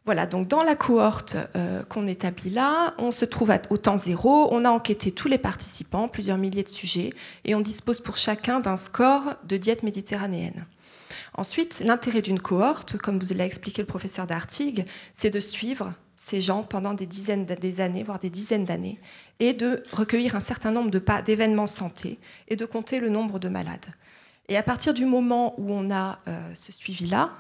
Voilà, donc dans la cohorte euh, qu'on établit là, on se trouve au temps zéro, on a enquêté tous les participants, plusieurs milliers de sujets, et on dispose pour chacun d'un score de diète méditerranéenne. Ensuite, l'intérêt d'une cohorte, comme vous l'a expliqué le professeur Dartigue, c'est de suivre ces gens pendant des dizaines d'années, voire des dizaines d'années, et de recueillir un certain nombre d'événements santé et de compter le nombre de malades. Et à partir du moment où on a euh, ce suivi-là,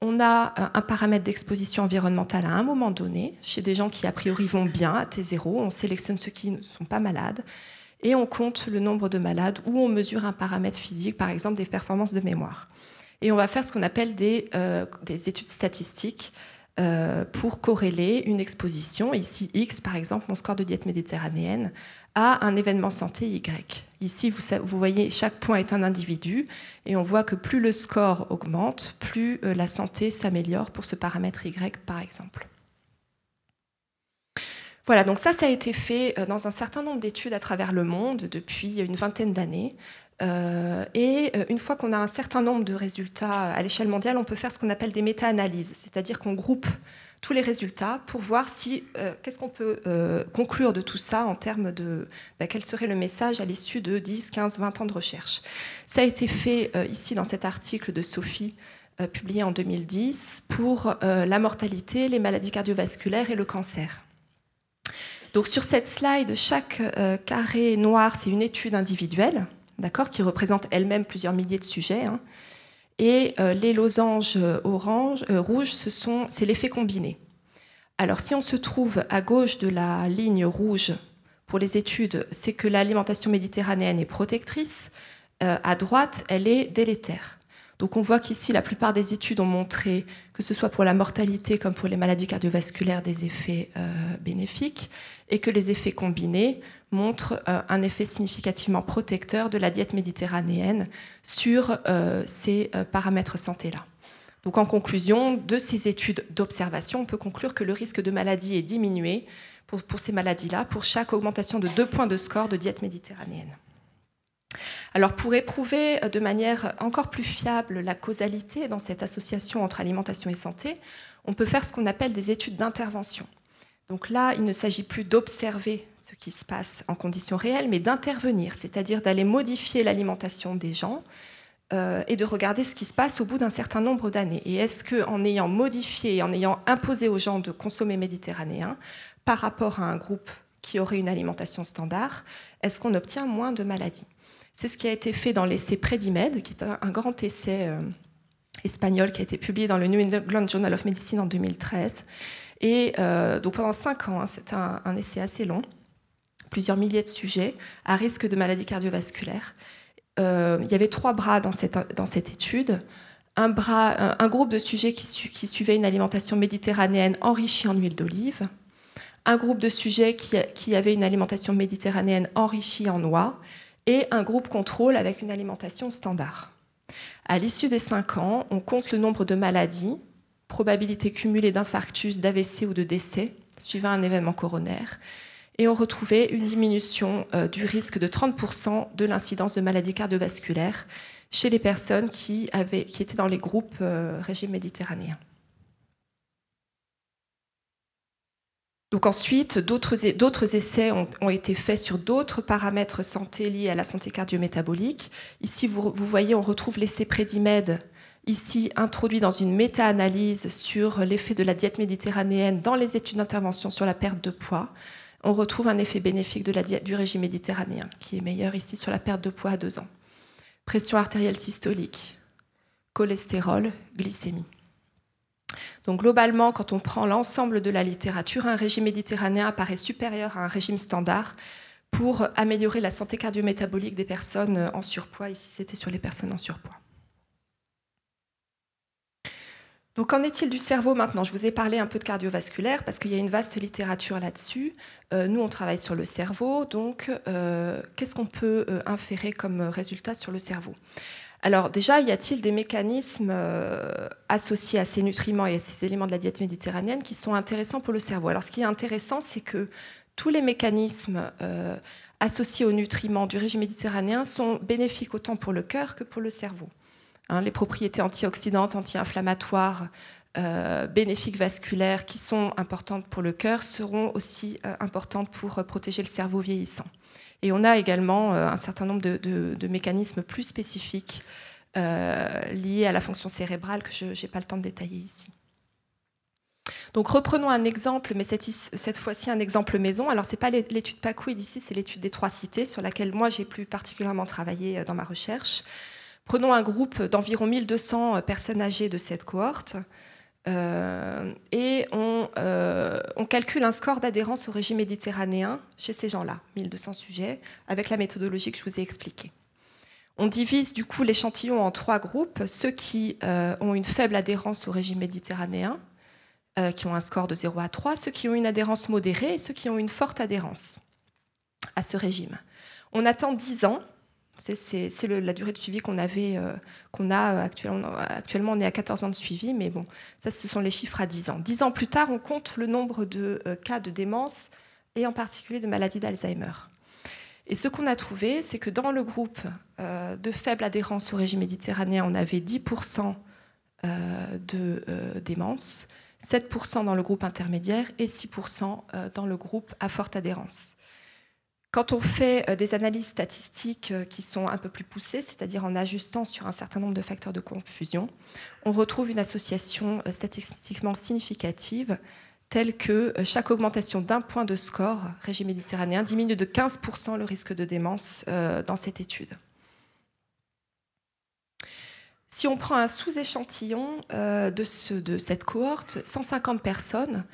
on a un paramètre d'exposition environnementale à un moment donné, chez des gens qui a priori vont bien à T0, on sélectionne ceux qui ne sont pas malades, et on compte le nombre de malades, ou on mesure un paramètre physique, par exemple des performances de mémoire. Et on va faire ce qu'on appelle des, euh, études statistiques euh, pour corréler une exposition, ici X par exemple, mon score de diète méditerranéenne, à un événement santé Y. Ici, vous, vous, voyez, chaque point est un individu et on voit que plus le score augmente, plus euh, la santé s'améliore pour ce paramètre Y, par exemple. Voilà, donc ça, ça a été fait dans un certain nombre d'études à travers le monde depuis une vingtaine d'années. Euh, et une fois qu'on a un certain nombre de résultats à l'échelle mondiale, on peut faire ce qu'on appelle des méta-analyses, c'est-à-dire qu'on groupe tous les résultats pour voir si euh, qu'est-ce qu'on peut euh, conclure de tout ça en termes de bah, quel serait le message à l'issue de 10, 15, 20 ans de recherche. Ça a été fait euh, ici dans cet article de Sophie publié en 2010 pour la mortalité, les maladies cardiovasculaires et le cancer. Donc sur cette slide, chaque carré noir, c'est une étude individuelle, d'accord, qui représente elle-même plusieurs milliers de sujets. Hein. Et euh, les losanges euh, orange, euh, rouges, c'est l'effet combiné. Alors si on se trouve à gauche de la ligne rouge pour les études, c'est que l'alimentation méditerranéenne est protectrice. à droite, elle est délétère. Donc on voit qu'ici, la plupart des études ont montré, que ce soit pour la mortalité comme pour les maladies cardiovasculaires, des effets bénéfiques, et que les effets combinés montre euh, un effet significativement protecteur de la diète méditerranéenne sur euh, ces euh, paramètres santé-là. Donc en conclusion, de ces études d'observation, on peut conclure que le risque de maladie est diminué pour, pour ces maladies-là pour chaque augmentation de deux points de score de diète méditerranéenne. Alors pour éprouver de manière encore plus fiable la causalité dans cette association entre alimentation et santé, on peut faire ce qu'on appelle des études d'intervention. Donc là, il ne s'agit plus d'observer ce qui se passe en conditions réelles, mais d'intervenir, c'est-à-dire d'aller modifier l'alimentation des gens euh, et de regarder ce qui se passe au bout d'un certain nombre d'années. Et est-ce qu'en ayant modifié, en ayant imposé aux gens de consommer méditerranéen par rapport à un groupe qui aurait une alimentation standard, est-ce qu'on obtient moins de maladies? C'est ce qui a été fait dans l'essai Predimed, qui est un, grand essai euh, espagnol qui a été publié dans le New England Journal of Medicine en 2013 et euh, donc pendant cinq ans, hein, c'était un, essai assez long, plusieurs milliers de sujets à risque de maladies cardiovasculaires. Euh, il y avait trois bras dans cette, étude. Un, groupe de sujets qui, qui, suivaient une alimentation méditerranéenne enrichie en huile d'olive, un groupe de sujets qui, qui avait une alimentation méditerranéenne enrichie en noix, et un groupe contrôle avec une alimentation standard. À l'issue des cinq ans, on compte le nombre de maladies probabilité cumulée d'infarctus, d'AVC ou de décès suivant un événement coronaire. Et on retrouvait une diminution euh, du risque de 30% de l'incidence de maladies cardiovasculaires chez les personnes qui étaient dans les groupes euh, régime méditerranéen. Ensuite, d'autres essais ont, été faits sur d'autres paramètres santé liés à la santé cardiométabolique. Ici, vous, voyez, on retrouve l'essai Prédimed ici introduit dans une méta-analyse sur l'effet de la diète méditerranéenne dans les études d'intervention sur la perte de poids, on retrouve un effet bénéfique du régime méditerranéen, qui est meilleur ici sur la perte de poids à deux ans. Pression artérielle systolique, cholestérol, glycémie. Donc globalement, quand on prend l'ensemble de la littérature, un régime méditerranéen apparaît supérieur à un régime standard pour améliorer la santé cardiométabolique des personnes en surpoids. Ici, c'était sur les personnes en surpoids. Donc, qu'en est-il du cerveau maintenant? Je vous ai parlé un peu de cardiovasculaire parce qu'il y a une vaste littérature là-dessus. Euh, nous, on travaille sur le cerveau. Donc, euh, qu'est-ce qu'on peut euh, inférer comme résultat sur le cerveau? Alors déjà, y a-t-il des mécanismes euh, associés à ces nutriments et à ces éléments de la diète méditerranéenne qui sont intéressants pour le cerveau? Alors ce qui est intéressant, c'est que tous les mécanismes euh, associés aux nutriments du régime méditerranéen sont bénéfiques autant pour le cœur que pour le cerveau. Hein, les propriétés antioxydantes, anti-inflammatoires, euh, bénéfiques vasculaires qui sont importantes pour le cœur seront aussi importantes pour protéger le cerveau vieillissant. Et on a également un certain nombre de, mécanismes plus spécifiques liés à la fonction cérébrale que je n'ai pas le temps de détailler ici. Donc reprenons un exemple, mais cette, cette fois-ci un exemple maison. Alors ce n'est pas l'étude PACOUID ici, c'est l'étude des trois cités sur laquelle moi j'ai plus particulièrement travaillé dans ma recherche. Prenons un groupe d'environ 1200 personnes âgées de cette cohorte. Euh, et euh, on, calcule un score d'adhérence au régime méditerranéen chez ces gens-là, 1200 sujets, avec la méthodologie que je vous ai expliquée. On divise du coup l'échantillon en trois groupes, ceux qui euh, ont une faible adhérence au régime méditerranéen, qui ont un score de 0 à 3, ceux qui ont une adhérence modérée et ceux qui ont une forte adhérence à ce régime. On attend 10 ans c'est la durée de suivi qu'on avait, euh, qu'on a euh, actuellement. Actuellement, on est à 14 ans de suivi, mais bon, ça, ce sont les chiffres à 10 ans. 10 ans plus tard, on compte le nombre de euh, cas de démence et en particulier de maladie d'Alzheimer. Et ce qu'on a trouvé, c'est que dans le groupe de faible adhérence au régime méditerranéen, on avait 10% de démence, 7% dans le groupe intermédiaire et 6% dans le groupe à forte adhérence. Quand on fait euh, des analyses statistiques euh, qui sont un peu plus poussées, c'est-à-dire en ajustant sur un certain nombre de facteurs de confusion, on retrouve une association euh, statistiquement significative telle que chaque augmentation d'un point de score régime méditerranéen diminue de 15% le risque de démence dans cette étude. Si on prend un sous-échantillon de, de, cette cohorte, 150 personnes,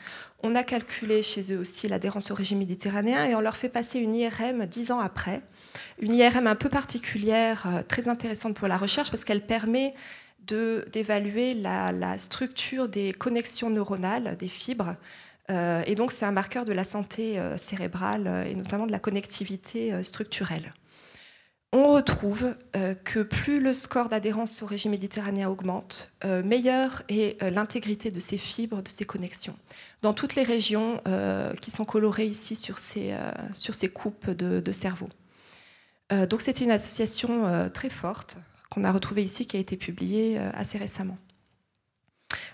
on a calculé chez eux aussi l'adhérence au régime méditerranéen et on leur fait passer une IRM dix ans après. Une IRM un peu particulière, euh, très intéressante pour la recherche parce qu'elle permet d'évaluer la, structure des connexions neuronales, des fibres. Euh, et donc c'est un marqueur de la santé euh, cérébrale et notamment de la connectivité structurelle on retrouve euh, que plus le score d'adhérence au régime méditerranéen augmente, euh, meilleure est euh, l'intégrité de ces fibres, de ces connexions. Dans toutes les régions qui sont colorées ici sur ces, coupes de, cerveau. donc c'est une association très forte qu'on a retrouvée ici, qui a été publiée assez récemment.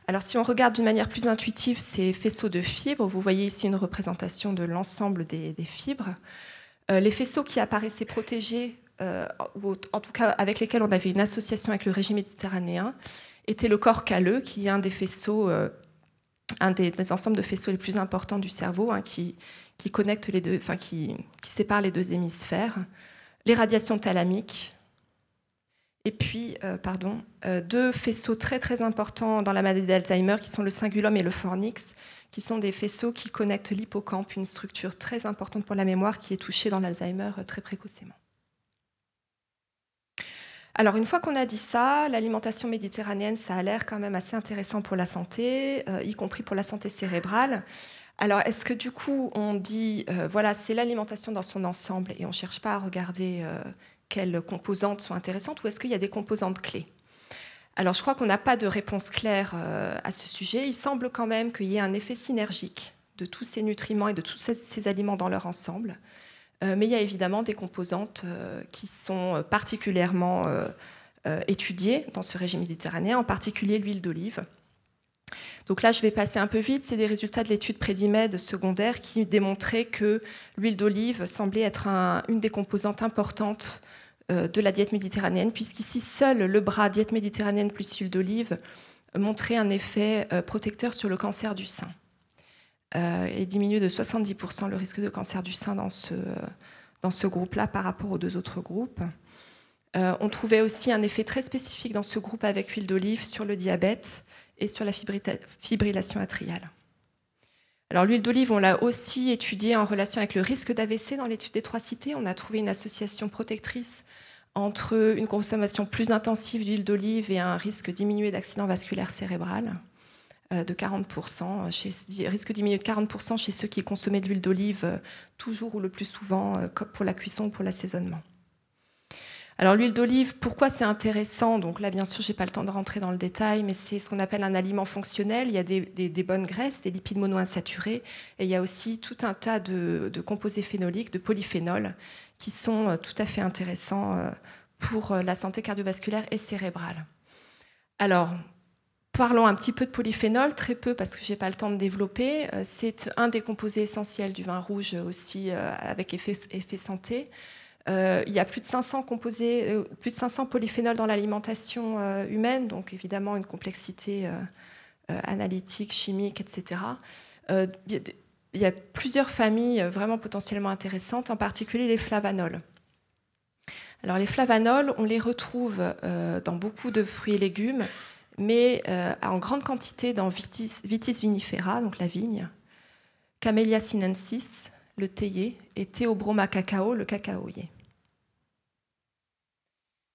Alors si on regarde d'une manière plus intuitive ces faisceaux de fibres, vous voyez ici une représentation de l'ensemble des, fibres. les faisceaux qui apparaissaient protégés ou en tout cas avec lesquels on avait une association avec le régime méditerranéen, était le corps calleux, qui est un des faisceaux, euh, un des, ensembles de faisceaux les plus importants du cerveau, hein, qui, qui, les deux, sépare les deux hémisphères, les radiations thalamiques, et puis, euh, pardon, deux faisceaux très très importants dans la maladie d'Alzheimer, qui sont le cingulum et le fornix, qui sont des faisceaux qui connectent l'hippocampe, une structure très importante pour la mémoire qui est touchée dans l'Alzheimer très précocement. Alors une fois qu'on a dit ça, l'alimentation méditerranéenne, ça a l'air quand même assez intéressant pour la santé, euh, y compris pour la santé cérébrale. Alors est-ce que du coup on dit, euh, voilà, c'est l'alimentation dans son ensemble et on ne cherche pas à regarder euh, quelles composantes sont intéressantes ou est-ce qu'il y a des composantes clés? Alors, je crois qu'on n'a pas de réponse claire à ce sujet. Il semble quand même qu'il y ait un effet synergique de tous ces nutriments et de tous ces aliments dans leur ensemble. Euh, mais il y a évidemment des composantes euh, qui sont particulièrement euh, étudiées dans ce régime méditerranéen, en particulier l'huile d'olive. Donc là, je vais passer un peu vite. C'est des résultats de l'étude Prédimed secondaire qui démontraient que l'huile d'olive semblait être une des composantes importantes de la diète méditerranéenne, puisqu'ici, seul le bras diète méditerranéenne plus huile d'olive montrait un effet protecteur sur le cancer du sein. Euh, et diminue de 70% le risque de cancer du sein dans ce, dans ce groupe-là par rapport aux deux autres groupes. Euh, on trouvait aussi un effet très spécifique dans ce groupe avec huile d'olive sur le diabète et sur la fibrillation atriale. Alors l'huile d'olive, on l'a aussi étudiée en relation avec le risque d'AVC dans l'étude des trois cités. On a trouvé une association protectrice entre une consommation plus intensive d'huile d'olive et un risque diminué d'accident vasculaire cérébral. Euh, de 40%, chez, risque diminué de 40% chez ceux qui consommaient de l'huile d'olive euh, toujours ou le plus souvent euh, pour la cuisson ou pour l'assaisonnement. Alors l'huile d'olive, pourquoi c'est intéressant? Donc là, bien sûr, je n'ai pas le temps de rentrer dans le détail, mais c'est ce qu'on appelle un aliment fonctionnel. Il y a des, bonnes graisses, des lipides monoinsaturés, et il y a aussi tout un tas de, composés phénoliques, de polyphénols, qui sont tout à fait intéressants pour la santé cardiovasculaire et cérébrale. Alors, Parlons un petit peu de polyphénol, très peu parce que je n'ai pas le temps de développer. C'est un des composés essentiels du vin rouge aussi avec effet, santé. Euh, il y a plus de 500 composés, euh, plus de 500 polyphénols dans l'alimentation euh, humaine, donc évidemment une complexité analytique, chimique, etc. il y a plusieurs familles vraiment potentiellement intéressantes, en particulier les flavanols. Alors les flavanols, on les retrouve dans beaucoup de fruits et légumes, mais en grande quantité dans Vitis, Vitis vinifera, donc la vigne, Camellia sinensis, le théier, et Theobroma cacao, le cacaoyer.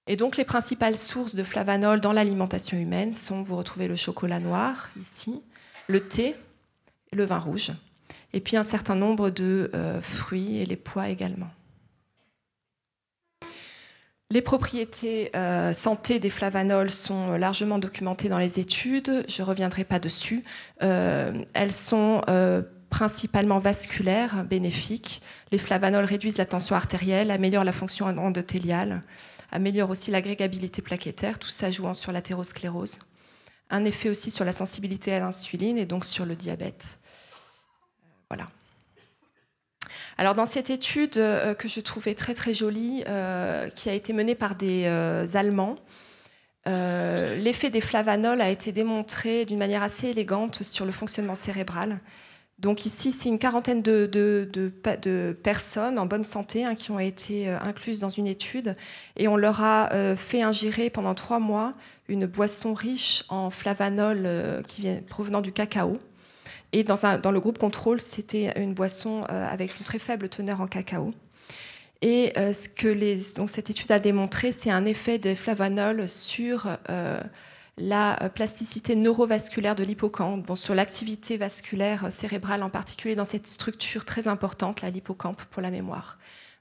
Et donc les principales sources de flavanol dans l'alimentation humaine sont, vous retrouvez le chocolat noir ici, le thé, le vin rouge, et puis un certain nombre de euh, fruits et les pois également. Les propriétés euh, santé des flavanols sont largement documentées dans les études, je ne reviendrai pas dessus. Euh, elles sont principalement vasculaires, bénéfiques. Les flavanols réduisent la tension artérielle, améliorent la fonction endothéliale, améliore aussi l'agrégabilité plaquettaire, tout ça jouant sur l'athérosclérose. Un effet aussi sur la sensibilité à l'insuline et donc sur le diabète. Euh, voilà. Alors dans cette étude euh, que je trouvais très très jolie, euh, qui a été menée par des Allemands, l'effet des flavanols a été démontré d'une manière assez élégante sur le fonctionnement cérébral. Donc ici, c'est une quarantaine de, personnes en bonne santé hein, qui ont été euh, incluses dans une étude et on leur a euh, fait ingérer pendant trois mois une boisson riche en flavanol euh, qui vient, provenant du cacao. Et dans, le groupe contrôle, c'était une boisson avec une très faible teneur en cacao. Et ce que donc cette étude a démontré, c'est un effet de flavanol sur la euh, plasticité neurovasculaire de l'hippocampe, bon, sur l'activité vasculaire cérébrale en particulier dans cette structure très importante, la l'hippocampe pour la mémoire.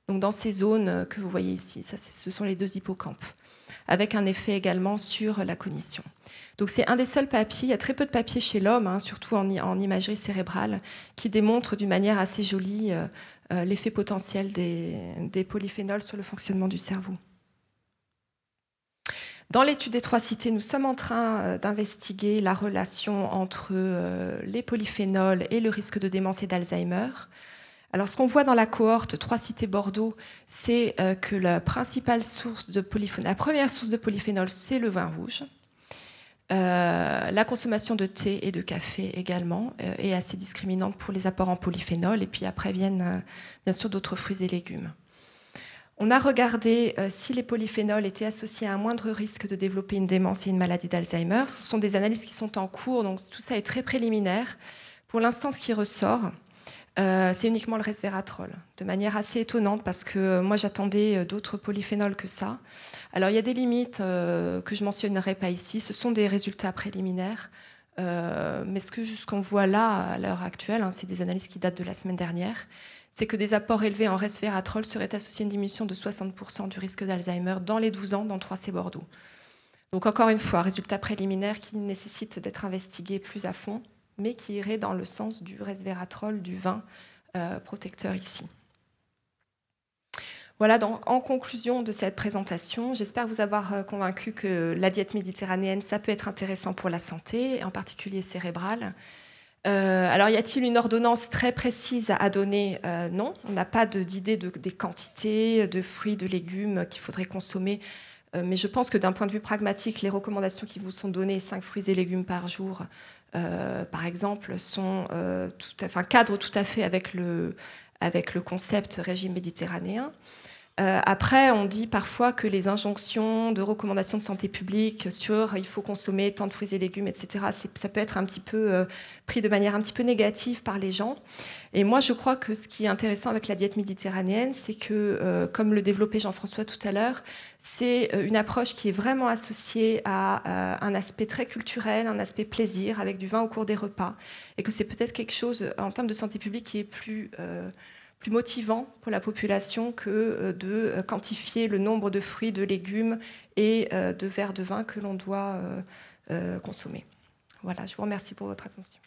Donc dans ces zones euh, que vous voyez ici, ça, ce sont les deux hippocampes, avec un effet également sur la cognition. Donc c'est un des seuls papiers, il y a très peu de papiers chez l'homme, hein, surtout en, imagerie cérébrale, qui démontrent d'une manière assez jolie euh, l'effet potentiel des polyphénols sur le fonctionnement du cerveau. Dans l'étude des trois cités, nous sommes en train euh, d'investiguer la relation entre euh, les polyphénols et le risque de démence et d'Alzheimer. Alors, ce qu'on voit dans la cohorte trois cités Bordeaux, c'est euh, que la première source de polyphénol, c'est le vin rouge. la consommation de thé et de café également est assez discriminante pour les apports en polyphénol. Et puis après viennent bien sûr d'autres fruits et légumes. On a regardé euh, si les polyphénols étaient associés à un moindre risque de développer une démence et une maladie d'Alzheimer. Ce sont des analyses qui sont en cours, donc tout ça est très préliminaire. Pour l'instant, ce qui ressort, euh, c'est uniquement le resveratrol, de manière assez étonnante parce que euh, moi j'attendais d'autres polyphénols que ça. Alors il y a des limites que je mentionnerai pas ici, ce sont des résultats préliminaires. mais ce qu'on voit là à l'heure actuelle, hein, c'est des analyses qui datent de la semaine dernière c'est que des apports élevés en resveratrol seraient associés à une diminution de 60% du risque d'Alzheimer dans les 12 ans dans 3C Bordeaux. Donc encore une fois, résultat préliminaire qui nécessite d'être investigué plus à fond, mais qui irait dans le sens du resveratrol, du vin euh, protecteur ici. Voilà, donc, en conclusion de cette présentation, j'espère vous avoir euh, convaincu que la diète méditerranéenne, ça peut être intéressant pour la santé, en particulier cérébrale. Euh, alors, y a-t-il une ordonnance très précise à donner? Non, on n'a pas d'idée de, des quantités de fruits, de légumes qu'il faudrait consommer. Mais je pense que d'un point de vue pragmatique, les recommandations qui vous sont données, 5 fruits et légumes par jour, par exemple, sont tout enfin, cadrent tout à fait avec le, avec le concept régime méditerranéen. Euh, après, on dit parfois que les injonctions de recommandations de santé publique sur il faut consommer tant de fruits et légumes, etc., ça peut être un petit peu euh, pris de manière un petit peu négative par les gens. Et moi, je crois que ce qui est intéressant avec la diète méditerranéenne, c'est que, euh, comme le développait Jean-François tout à l'heure, c'est une approche qui est vraiment associée à un aspect très culturel, un aspect plaisir, avec du vin au cours des repas, et que c'est peut-être quelque chose en termes de santé publique qui est plus plus motivant pour la population que de quantifier le nombre de fruits, de légumes et de verres de vin que l'on doit consommer. Voilà, je vous remercie pour votre attention.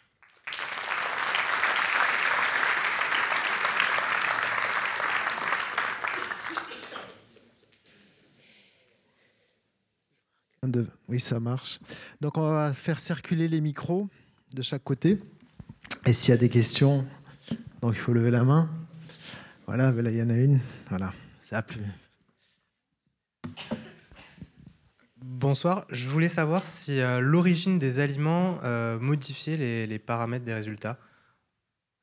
Oui, ça marche. Donc, on va faire circuler les micros de chaque côté. Et s'il y a des questions, donc il faut lever la main. Voilà, là, il y en a une. Voilà, ça plus. Bonsoir. Je voulais savoir si euh, l'origine des aliments euh, modifiait les, paramètres des résultats.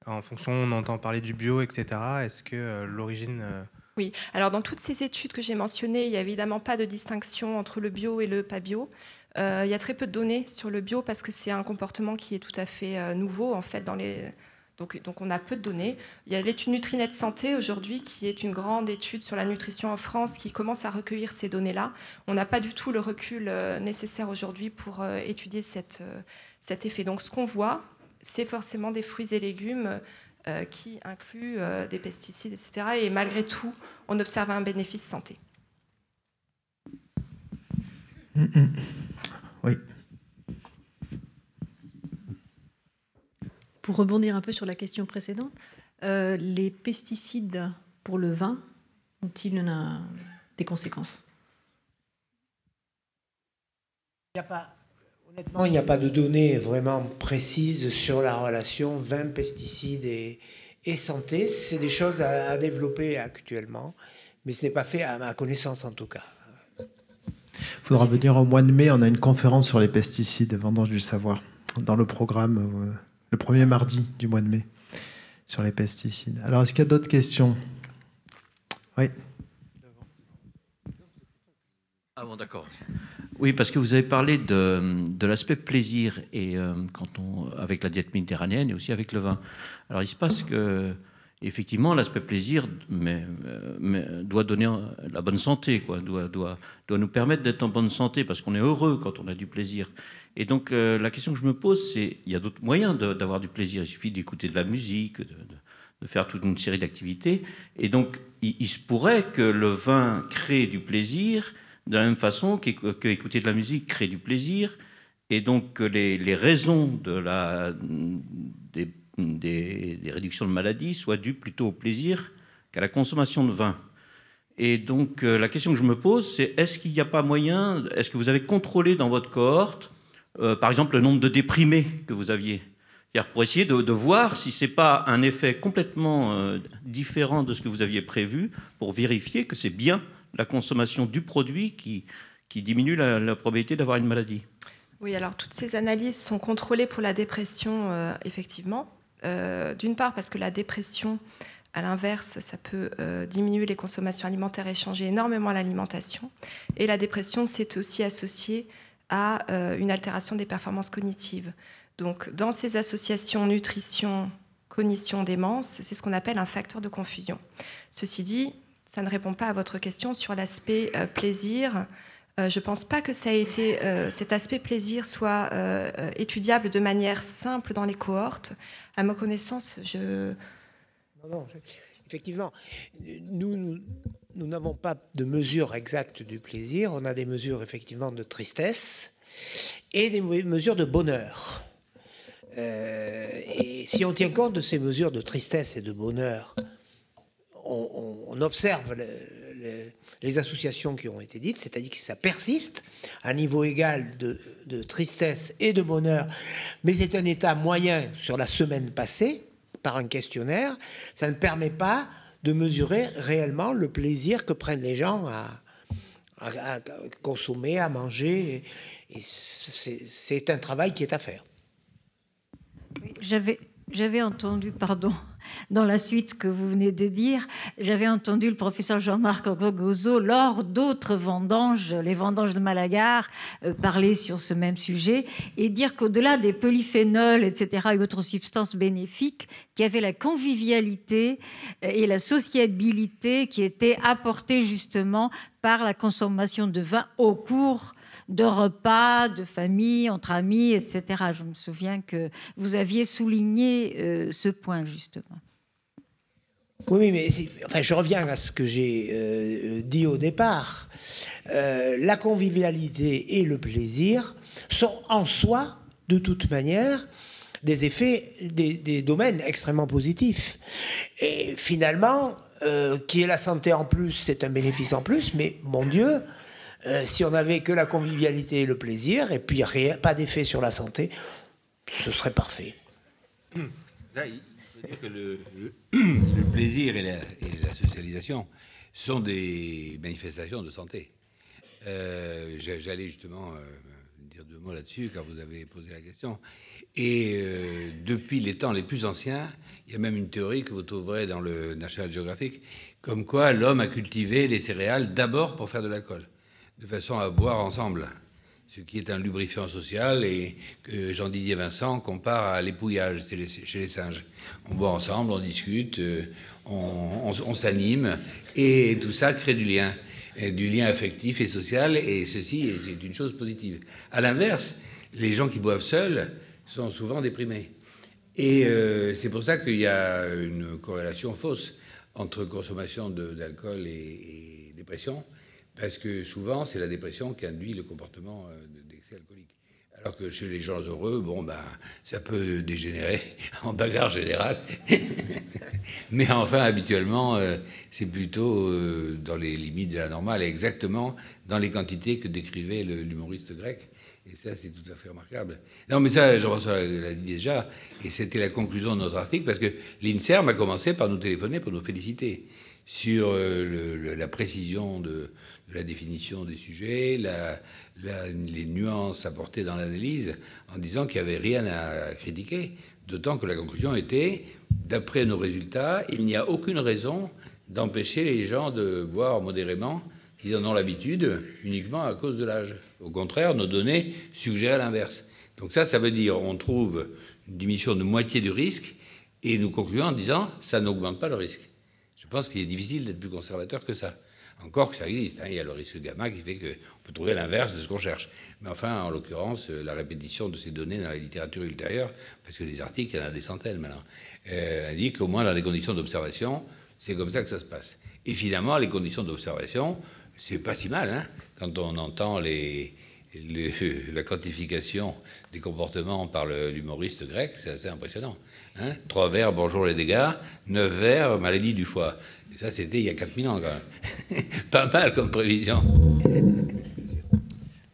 En fonction, on entend parler du bio, etc. Est-ce que euh, l'origine oui, alors dans toutes ces études que j'ai mentionnées, il n'y a évidemment pas de distinction entre le bio et le pas bio. Euh, il y a très peu de données sur le bio parce que c'est un comportement qui est tout à fait nouveau en fait dans les donc, on a peu de données. Il y a l'étude Nutrinet Santé aujourd'hui, qui est une grande étude sur la nutrition en France, qui commence à recueillir ces données-là. On n'a pas du tout le recul euh, nécessaire aujourd'hui pour étudier cette, cet effet. Donc ce qu'on voit, c'est forcément des fruits et légumes euh, qui inclut euh, des pesticides, etc. Et malgré tout, on observe un bénéfice santé. Mm, mm. Oui. Pour rebondir un peu sur la question précédente, euh, les pesticides pour le vin ont-ils des conséquences? Il n'y a pas Honnêtement, il n'y a pas de données vraiment précises sur la relation vin, pesticides et, santé. C'est des choses à, développer actuellement, mais ce n'est pas fait à ma connaissance en tout cas. Il faudra venir au mois de mai. On a une conférence sur les pesticides, vendange du savoir, dans le programme, euh, le premier mardi du mois de mai, sur les pesticides. Alors, est-ce qu'il y a d'autres questions? Oui. Ah bon, d'accord. Oui, parce que vous avez parlé de, l'aspect plaisir et euh, avec la diète méditerranéenne et aussi avec le vin. Alors il se passe que effectivement l'aspect plaisir mais, euh, doit donner la bonne santé, quoi, doit nous permettre d'être en bonne santé parce qu'on est heureux quand on a du plaisir. Et donc euh, la question que je me pose, c'est il y a d'autres moyens d'avoir du plaisir. Il suffit d'écouter de la musique, de, faire toute une série d'activités. Et donc il, se pourrait que le vin crée du plaisir de la même façon qu'écouter de la musique crée du plaisir, et donc que les, raisons des, réductions de maladies soient dues plutôt au plaisir qu'à la consommation de vin. Et donc euh, la question que je me pose, c'est est-ce qu'il n'y a pas moyen, est-ce que vous avez contrôlé dans votre cohorte, euh, par exemple, le nombre de déprimés que vous aviez pour essayer de, voir si ce n'est pas un effet complètement euh, différent de ce que vous aviez prévu, pour vérifier que c'est bien la consommation du produit qui, qui diminue la, probabilité d'avoir une maladie. Oui, alors toutes ces analyses sont contrôlées pour la dépression, euh, effectivement. D'une part parce que la dépression, à l'inverse, ça peut diminuer les consommations alimentaires et changer énormément l'alimentation. Et la dépression, c'est aussi associé à une altération des performances cognitives. Donc dans ces associations nutrition, cognition, démence, c'est ce qu'on appelle un facteur de confusion. Ceci dit, ça ne répond pas à votre question sur l'aspect euh, plaisir. Euh, je ne pense pas que ça été, euh, cet aspect plaisir soit étudiable de manière simple dans les cohortes. À ma connaissance, je... Non, non, effectivement, nous n'avons pas de mesure exacte du plaisir. On a des mesures effectivement de tristesse et des mesures de bonheur. et si on tient compte de ces mesures de tristesse et de bonheur on, observe les associations qui ont été dites, c'est-à-dire que ça persiste à niveau égal de, tristesse et de bonheur, mais c'est un état moyen sur la semaine passée par un questionnaire. Ça ne permet pas de mesurer réellement le plaisir que prennent les gens à, consommer, à manger. Et c'est un travail qui est à faire. J'avais entendu, pardon, dans la suite que vous venez de dire, j'avais entendu le professeur Jean-Marc Gogozo lors d'autres vendanges, les vendanges de Malagar, euh, parler sur ce même sujet et dire qu'au-delà des polyphénols, etc., et autres substances bénéfiques, qu'il y avait la convivialité euh, et la sociabilité qui étaient apportées justement par la consommation de vin au cours de repas, de famille, entre amis, etc. Je me souviens que vous aviez souligné euh, ce point justement. Oui, mais enfin, je reviens à ce que j'ai euh, dit au départ. Euh, la convivialité et le plaisir sont en soi, de toute manière, des effets, des, domaines extrêmement positifs. Et finalement, qui est la santé en plus, c'est un bénéfice en plus, mais mon Dieu, si on n'avait que la convivialité et le plaisir, et puis rien, pas d'effet sur la santé, ce serait parfait. Là, dire que le, plaisir et la, socialisation sont des manifestations de santé. Euh, j'allais justement euh, dire deux mots là-dessus quand vous avez posé la question. Et euh, depuis les temps les plus anciens, il y a même une théorie que vous trouverez dans le National Geographic, comme quoi l'homme a cultivé les céréales d'abord pour faire de l'alcool, de façon à boire ensemble ce qui est un lubrifiant social et que Jean-Didier Vincent compare à l'épouillage chez les singes. On boit ensemble, on discute, euh, on, s'anime et tout ça crée du lien, du lien affectif et social et ceci est une chose positive. À l'inverse, les gens qui boivent seuls sont souvent déprimés. Et euh, c'est pour ça qu'il y a une corrélation fausse entre consommation d'alcool et, et dépression. Parce que souvent, c'est la dépression qui induit le comportement euh, d'excès alcoolique. Alors que chez les gens heureux, bon, ben, ça peut dégénérer en bagarre générale. Mais enfin, habituellement, euh, c'est plutôt euh, dans les limites de la normale, exactement dans les quantités que décrivait l'humoriste grec. Et ça, c'est tout à fait remarquable. Non, mais ça, Jean-François l'a dit déjà, et c'était la conclusion de notre article, parce que l'INSERM a commencé par nous téléphoner pour nous féliciter sur la précision de, la définition des sujets, les nuances apportées dans l'analyse, en disant qu'il n'y avait rien à critiquer, d'autant que la conclusion était, d'après nos résultats, il n'y a aucune raison d'empêcher les gens de boire modérément, ils en ont l'habitude, uniquement à cause de l'âge. Au contraire, nos données suggèrent l'inverse. Donc ça, ça veut dire on trouve une diminution de moitié du risque, et nous concluons en disant ça n'augmente pas le risque. Je pense qu'il est difficile d'être plus conservateur que ça. Encore que ça existe, hein. il y a le risque gamma qui fait qu'on peut trouver l'inverse de ce qu'on cherche. Mais enfin, en l'occurrence, euh, la répétition de ces données dans la littérature ultérieure, parce que les articles, il y en a des centaines maintenant, euh, indique qu'au moins dans des conditions d'observation, c'est comme ça que ça se passe. Et finalement, les conditions d'observation, c'est pas si mal, hein, quand on entend les, la quantification des comportements par l'humoriste grec, c'est assez impressionnant. Hein. Trois vers, bonjour les dégâts, neuf vers, maladie du foie. Ça, c'était il y a 4000 ans, quand même. Pas mal comme prévision.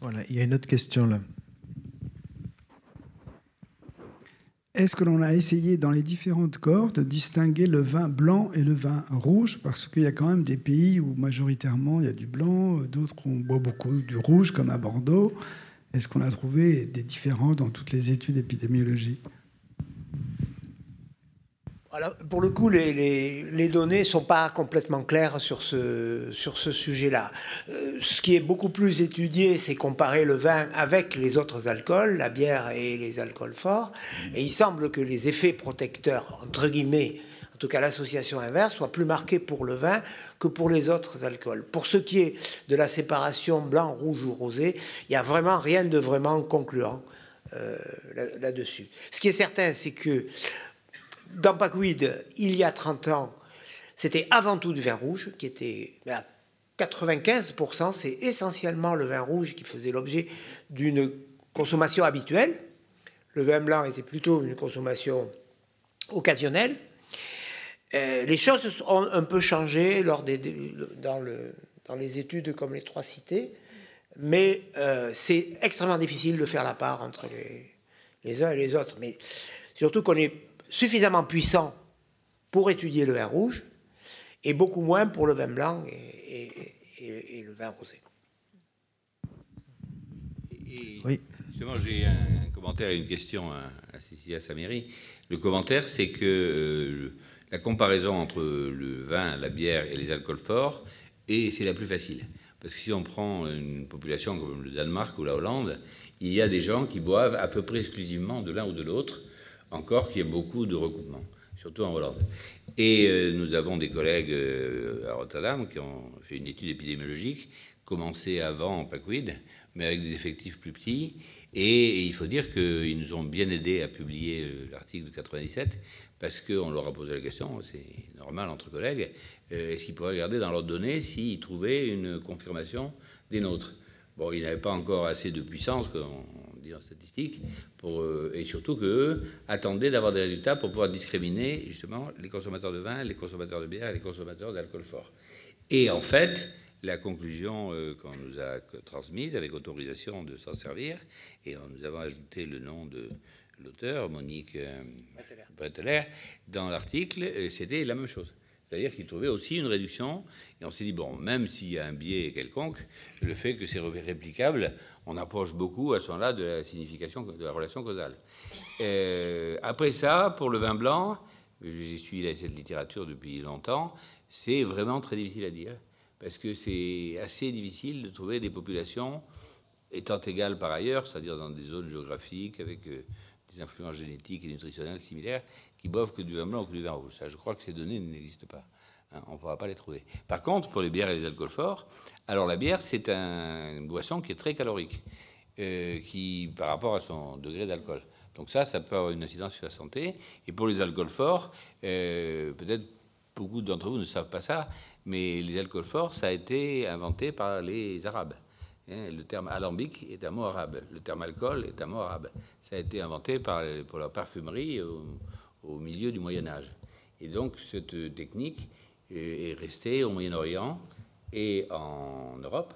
Voilà, il y a une autre question là. Est-ce que l'on a essayé dans les différentes corps de distinguer le vin blanc et le vin rouge? Parce qu'il y a quand même des pays où majoritairement il y a du blanc, d'autres on boit beaucoup du rouge, comme à Bordeaux. Est-ce qu'on a trouvé des différences dans toutes les études épidémiologiques? Pour le coup, les, données ne sont pas complètement claires sur ce, sujet-là. Euh, ce qui est beaucoup plus étudié, c'est comparer le vin avec les autres alcools, la bière et les alcools forts. Et il semble que les effets protecteurs, entre guillemets, en tout cas l'association inverse, soient plus marqués pour le vin que pour les autres alcools. Pour ce qui est de la séparation blanc, rouge ou rosé, il n'y a vraiment rien de vraiment concluant euh, là-dessus. ce qui est certain, c'est que dans Packweed, il y a 30 ans, c'était avant tout du vin rouge, qui était à 95%, c'est essentiellement le vin rouge qui faisait l'objet d'une consommation habituelle. Le vin blanc était plutôt une consommation occasionnelle. Euh, les choses ont un peu changé lors des, dans, le, dans, les études comme les trois cités, mais euh, c'est extrêmement difficile de faire la part entre les, les uns et les autres. Mais surtout qu'on est suffisamment puissant pour étudier le vin rouge et beaucoup moins pour le vin blanc et, le vin rosé. oui. Justement, j'ai un commentaire et une question à, Cécilia Saméry. Le commentaire, c'est que euh, la comparaison entre le vin, la bière et les alcools forts, et c'est la plus facile. Parce que si on prend une population comme le Danemark ou la Hollande, il y a des gens qui boivent à peu près exclusivement de l'un ou de l'autre, encore qu'il y ait beaucoup de recoupements, surtout en Hollande. Et euh, nous avons des collègues euh, à Rotterdam qui ont fait une étude épidémiologique, commencée avant en PACWID, mais avec des effectifs plus petits. Et, il faut dire qu'ils nous ont bien aidés à publier euh, l'article de 97, parce qu'on leur a posé la question, c'est normal entre collègues, est-ce qu'ils pourraient regarder dans leurs données s'ils trouvaient une confirmation des nôtres? Bon, ils n'avaient pas encore assez de puissance, dit en statistique, pour, euh, et surtout qu'eux attendaient d'avoir des résultats pour pouvoir discriminer justement les consommateurs de vin, les consommateurs de bière et les consommateurs d'alcool fort. Et en fait, la conclusion euh, qu'on nous a transmise avec autorisation de s'en servir, et nous avons ajouté le nom de l'auteur, Monique euh, Breteler, dans l'article, c'était la même chose. C'est-à-dire qu'il trouvait aussi une réduction, et on s'est dit, bon, même s'il y a un biais quelconque, le fait que c'est réplicable, on approche beaucoup à ce moment-là de la signification, de la relation causale. après ça, pour le vin blanc, j'ai suivi cette littérature depuis longtemps, c'est vraiment très difficile à dire parce que c'est assez difficile de trouver des populations étant égales par ailleurs, c'est-à-dire dans des zones géographiques avec euh, des influences génétiques et nutritionnelles similaires, qui boivent que du vin blanc ou que du vin rouge. Je crois que ces données n'existent pas. Hein, on ne pourra pas les trouver. Par contre, pour les bières et les alcools forts, alors la bière, c'est un, une boisson qui est très calorique, euh, qui, par rapport à son degré d'alcool. Donc ça, ça peut avoir une incidence sur la santé. Et pour les alcools forts, euh, peut-être beaucoup d'entre vous ne savent pas ça, mais les alcools forts, ça a été inventé par les Arabes. Hein, le terme alambic est un mot arabe. Le terme alcool est un mot arabe. Ça a été inventé par, pour la parfumerie au, milieu du Moyen Âge. Et donc cette technique est restée au Moyen-Orient et en Europe,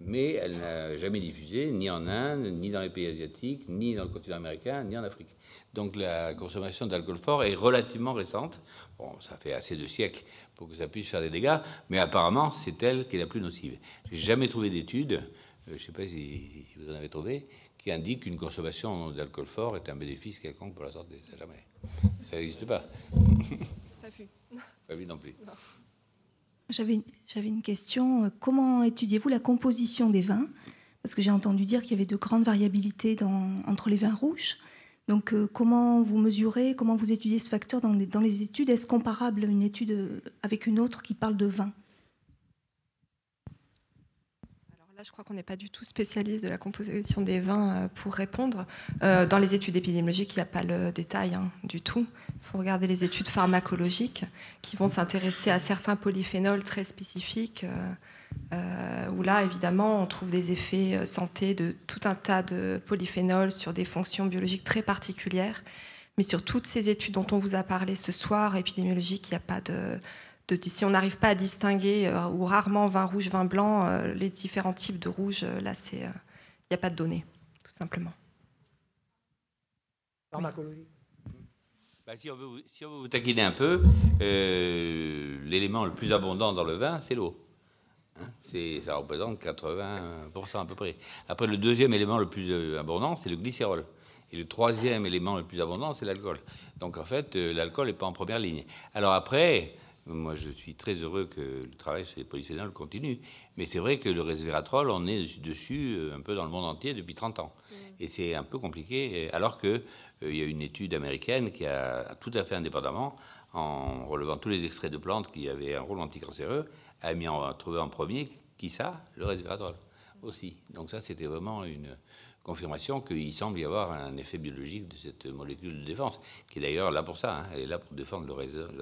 mais elle n'a jamais diffusé ni en Inde, ni dans les pays asiatiques, ni dans le continent américain, ni en Afrique. Donc la consommation d'alcool fort est relativement récente. Bon, ça fait assez de siècles pour que ça puisse faire des dégâts, mais apparemment, c'est elle qui est la plus nocive. J'ai jamais trouvé d'étude, euh, je ne sais pas si, vous en avez trouvé, qui indique qu'une consommation d'alcool fort est un bénéfice quelconque pour la santé. Ça. Ça n'existe pas. Pas. J'avais une question. Comment étudiez-vous la composition des vins? Parce que j'ai entendu dire qu'il y avait de grandes variabilités entre les vins rouges. Donc, euh, comment vous mesurez, comment vous étudiez ce facteur dans les, dans les études? Est-ce comparable une étude euh, avec une autre qui parle de vin Alors je crois qu'on n'est pas du tout spécialiste de la composition des vins euh, pour répondre. dans les études épidémiologiques, il n'y a pas le détail hein, du tout. Il faut regarder les études pharmacologiques qui vont s'intéresser à certains polyphénols très spécifiques. Euh, où là, évidemment, on trouve des effets euh, santé de tout un tas de polyphénols sur des fonctions biologiques très particulières. Mais sur toutes ces études dont on vous a parlé ce soir, épidémiologiques, il n'y a pas de, si on n'arrive pas à distinguer, euh, ou rarement vin rouge, vin blanc, les différents types de rouge, là, il n'y a pas de données, tout simplement. Pharmacologie. Bah, si, on veut, si, on veut, vous taquiner un peu, l'élément le plus abondant dans le vin, c'est l'eau. Hein, ça représente 80% à peu près. Après, le deuxième élément le plus euh, abondant, c'est le glycérol. Et le troisième élément le plus abondant, c'est l'alcool. Donc en fait, euh, l'alcool n'est pas en première ligne. Alors après, moi je suis très heureux que le travail sur les polyphénols continue. Mais c'est vrai que le resveratrol, on est dessus euh, un peu dans le monde entier depuis 30 ans. Mmh. Et c'est un peu compliqué, alors qu'il il y a une étude américaine qui a tout à fait indépendamment, en relevant tous les extraits de plantes qui avaient un rôle anticancéreux, a mis en, trouvé en premier, qui ça Le resveratrol aussi. Donc ça, c'était vraiment une confirmation qu'il semble y avoir un effet biologique de cette molécule de défense, qui est d'ailleurs là pour ça. Hein. Elle est là pour défendre le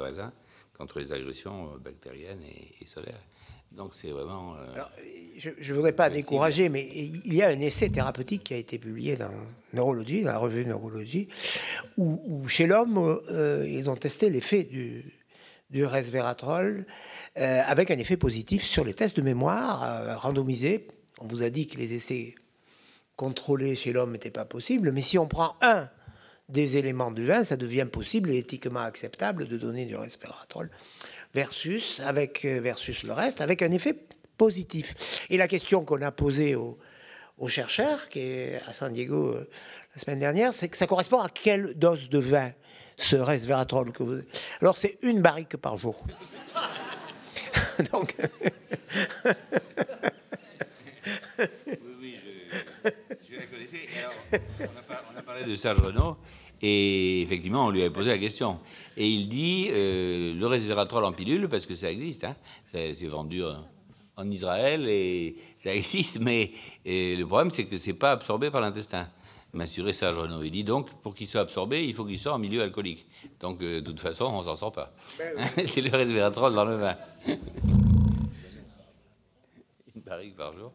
raisin, contre les agressions euh, bactériennes et, solaires. Donc c'est vraiment... Euh, je ne voudrais pas décourager, mais il y a un essai thérapeutique qui a été publié dans Neurologie, dans la revue Neurologie, où, chez l'homme, euh, ils ont testé l'effet du, du resveratrol euh, avec un effet positif sur les tests de mémoire randomisés. On vous a dit que les essais contrôlés chez l'homme n'étaient pas possibles, mais si on prend un des éléments du vin, ça devient possible et éthiquement acceptable de donner du resveratrol versus, avec, euh, versus le reste, avec un effet positif. Et la question qu'on a posée aux, chercheurs, qui est à San Diego la semaine dernière, c'est que ça correspond à quelle dose de vin ce resveratrol que vous... Alors c'est une barrique par jour. Donc... oui, je, la connaissais. on, a parlé de Serge Renaud, et effectivement, on lui a posé la question. Et il dit euh, le resveratrol en pilule, parce que ça existe, hein, c'est vendu en, Israël et ça existe, mais le problème, c'est que c'est pas absorbé par l'intestin. m'assurer ça, Renaud. Il dit donc, pour qu'il soit absorbé, il faut qu'il soit en milieu alcoolique. Donc, euh, de toute façon, on s'en sort pas. C'est le resveratrol dans le vin. Une barrique par jour.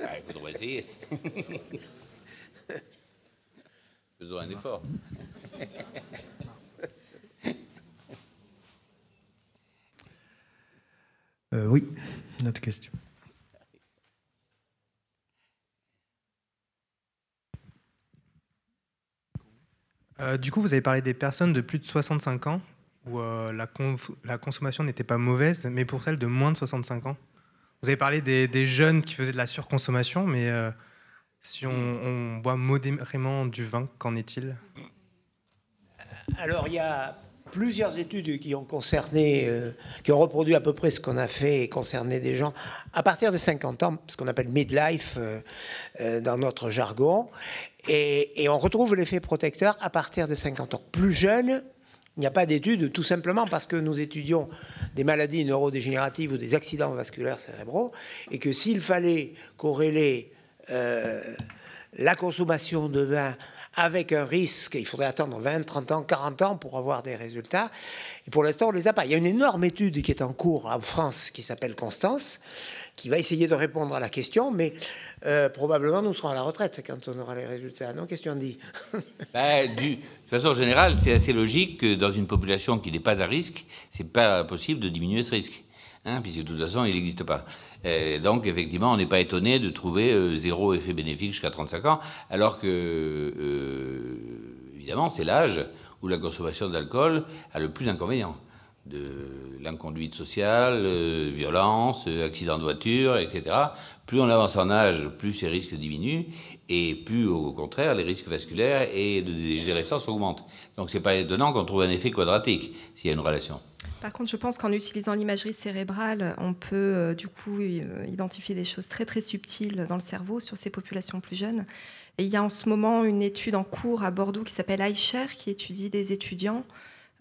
Ah, il faudrait essayer. Faisons un effort. Euh, oui, une autre question. Euh, du coup, vous avez parlé des personnes de plus de 65 ans où euh, la, consommation n'était pas mauvaise, mais pour celles de moins de 65 ans. Vous avez parlé des, des jeunes qui faisaient de la surconsommation, mais si on, boit modérément du vin, qu'en est-il? Alors, il y a plusieurs études qui ont concerné, euh, qui ont reproduit à peu près ce qu'on a fait et concerné des gens à partir de 50 ans, ce qu'on appelle midlife euh, euh, dans notre jargon. Et, et on retrouve l'effet protecteur à partir de 50 ans. Plus jeune, il n'y a pas d'études, tout simplement parce que nous étudions des maladies neurodégénératives ou des accidents vasculaires cérébraux, et que s'il fallait corréler euh, la consommation de vin avec un risque, il faudrait attendre 20, 30 ans, 40 ans pour avoir des résultats. Et pour l'instant, on ne les a pas. Il y a une énorme étude qui est en cours en France qui s'appelle Constance, qui va essayer de répondre à la question, mais euh, probablement nous serons à la retraite quand on aura les résultats. Non, question dit. Ben, du- de façon générale, c'est assez logique que dans une population qui n'est pas à risque, c'est pas possible de diminuer ce risque, hein, puisque de toute façon, il n'existe pas. Donc, effectivement, on n'est pas étonné de trouver euh, zéro effet bénéfique jusqu'à 35 ans, alors que, euh, évidemment, c'est l'âge où la consommation d'alcool a le plus d'inconvénients de l'inconduite sociale, euh, violence, euh, accident de voiture, etc. Plus on avance en âge, plus ces risques diminuent, et plus au contraire les risques vasculaires et de dégénérescence augmentent. Donc c'est pas étonnant qu'on trouve un effet quadratique s'il y a une relation. Par contre, je pense qu'en utilisant l'imagerie cérébrale, on peut euh, du coup euh, identifier des choses très très subtiles dans le cerveau sur ces populations plus jeunes. Il y a en ce moment une étude en cours à Bordeaux qui s'appelle iShare, qui étudie des étudiants.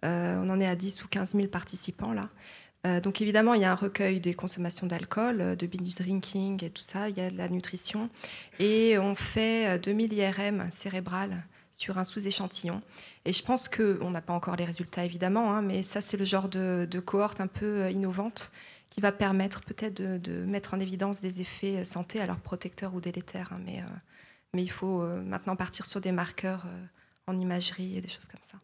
Euh, on en est à 10 ou 15 000 participants là. Donc évidemment, il y a un recueil des consommations d'alcool, de binge drinking et tout ça. Il y a de la nutrition. Et on fait euh, 2000 IRM cérébrales sur un sous-échantillon. Et je pense qu'on n'a pas encore les résultats, évidemment, hein, mais ça, c'est le genre de, cohorte un peu euh, innovante qui va permettre peut-être de, mettre en évidence des effets euh, santé, alors protecteurs ou délétères. hein, mais, euh, mais il faut maintenant partir sur des marqueurs en imagerie et des choses comme ça.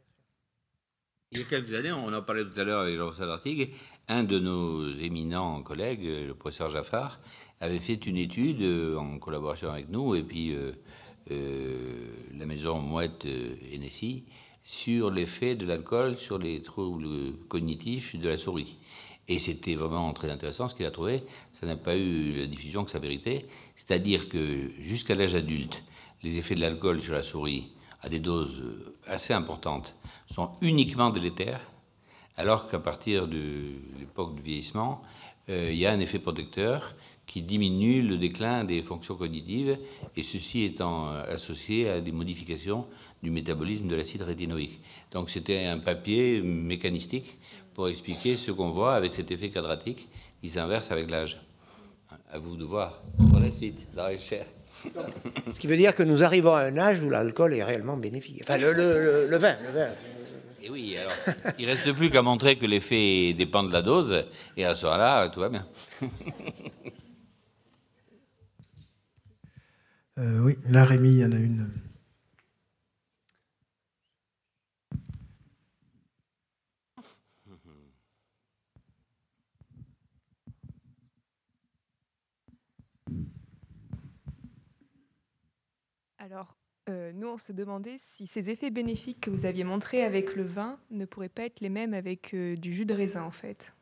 Il y a quelques années, on en parlait tout à l'heure avec Jean-François Dartigue, un de nos éminents collègues, le professeur Jaffard, avait fait une étude en collaboration avec nous et puis la maison Mouette euh, Hennessy sur l'effet de l'alcool sur les troubles cognitifs de la souris. Et c'était vraiment très intéressant ce qu'il a trouvé. Ça n'a pas eu la diffusion que ça méritait. C'est-à-dire que jusqu'à l'âge adulte, les effets de l'alcool sur la souris à des doses euh, assez importantes sont uniquement délétères, alors qu'à partir de l'époque du vieillissement, euh, il y a un effet protecteur qui diminue le déclin des fonctions cognitives, et ceci étant euh, associé à des modifications du métabolisme de l'acide rétinoïque. Donc c'était un papier mécanistique pour expliquer ce qu'on voit avec cet effet quadratique qui s'inverse avec l'âge. À vous de voir pour la suite, les chairs. Ce qui veut dire que nous arrivons à un âge où l'alcool est réellement bénéfique. Enfin, le, le- le- le vin, le vin. Et oui, alors, il reste plus qu'à montrer que l'effet dépend de la dose, et à ce moment-là, tout va bien. Euh, oui, là, Rémi, il y en a une. Alors, euh, nous, on se demandait si ces effets bénéfiques que vous aviez montrés avec le vin ne pourraient pas être les mêmes avec euh, du jus de raisin, en fait.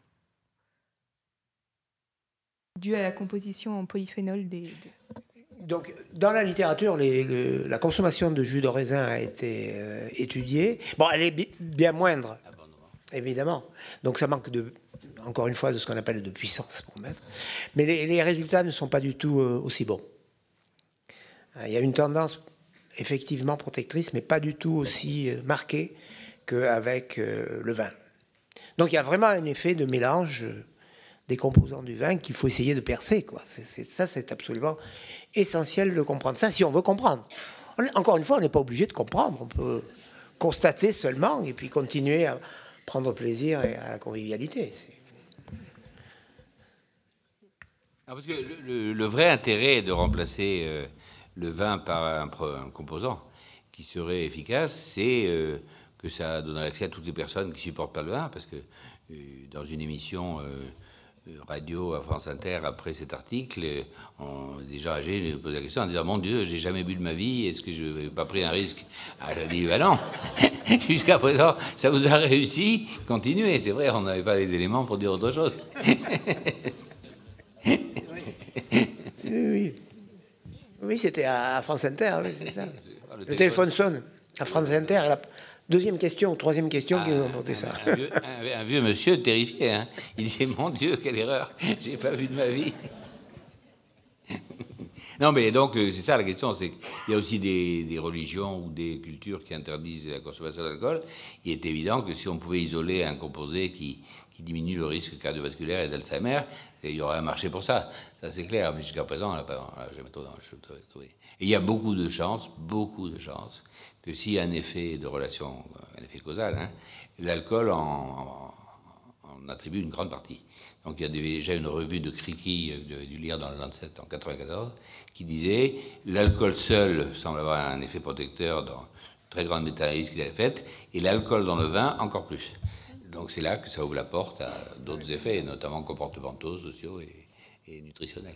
Dû à la composition en polyphénol des... des- Donc, dans la littérature, la consommation de jus de raisin a été euh, étudiée. Bon, elle est bi- bien moindre, évidemment. Donc, ça manque de, encore une fois, de ce qu'on appelle de puissance pour mettre. Mais les, résultats ne sont pas du tout euh, aussi bons. Il y a une tendance effectivement protectrice, mais pas du tout aussi euh, marquée qu'avec le vin. Donc, il y a vraiment un effet de mélange. Des composants du vin qu'il faut essayer de percer. Quoi. Ça, c'est absolument essentiel de comprendre. Ça, si on veut comprendre. encore une fois, on n'est pas obligé de comprendre. On peut constater seulement et puis continuer à prendre plaisir et à la convivialité. Ah, parce que le, vrai intérêt de remplacer euh, le vin par un, composant qui serait efficace, c'est euh, que ça donnerait accès à toutes les personnes qui supportent pas le vin, parce que euh, dans une émission radio à France Inter après cet article, on, déjà âgé me pose la question en disant Mon Dieu, j'ai jamais bu de ma vie, est-ce que je n'ai pas pris un risque Ah, je dis Ben non Jusqu'à présent, ça vous a réussi, continuez. C'est vrai, on n'avait pas les éléments pour dire autre chose. oui, oui. c'était à France Inter, c'est ça. Le, téléphone sonne à France Inter. La deuxième question, troisième question qui nous a porté ça. Un vieux, monsieur terrifié. Hein. Il dit Mon Dieu, quelle erreur J'ai pas vu de ma vie. Non, mais donc, euh, c'est ça la question, c'est qu'il y a aussi des, religions ou des cultures qui interdisent la consommation d'alcool. Il est évident que si on pouvait isoler un composé qui, qui diminue le risque cardiovasculaire et d'Alzheimer, il y aurait un marché pour ça. Ça, c'est clair, mais jusqu'à présent, on n'a jamais trouvé. Et il y a beaucoup de chances, beaucoup de chances, que s'il y a un effet de relation, un effet causal, hein, l'alcool en, en, attribue une grande partie. Donc il y a déjà une revue de Criqui euh, du lire dans le Lancet en 94 qui disait l'alcool seul semble avoir un effet protecteur dans une très grande méta-analyse qu'il avait faite, et l'alcool dans le vin encore plus. Donc c'est là que ça ouvre la porte à d'autres effets, notamment comportementaux, sociaux et, nutritionnels.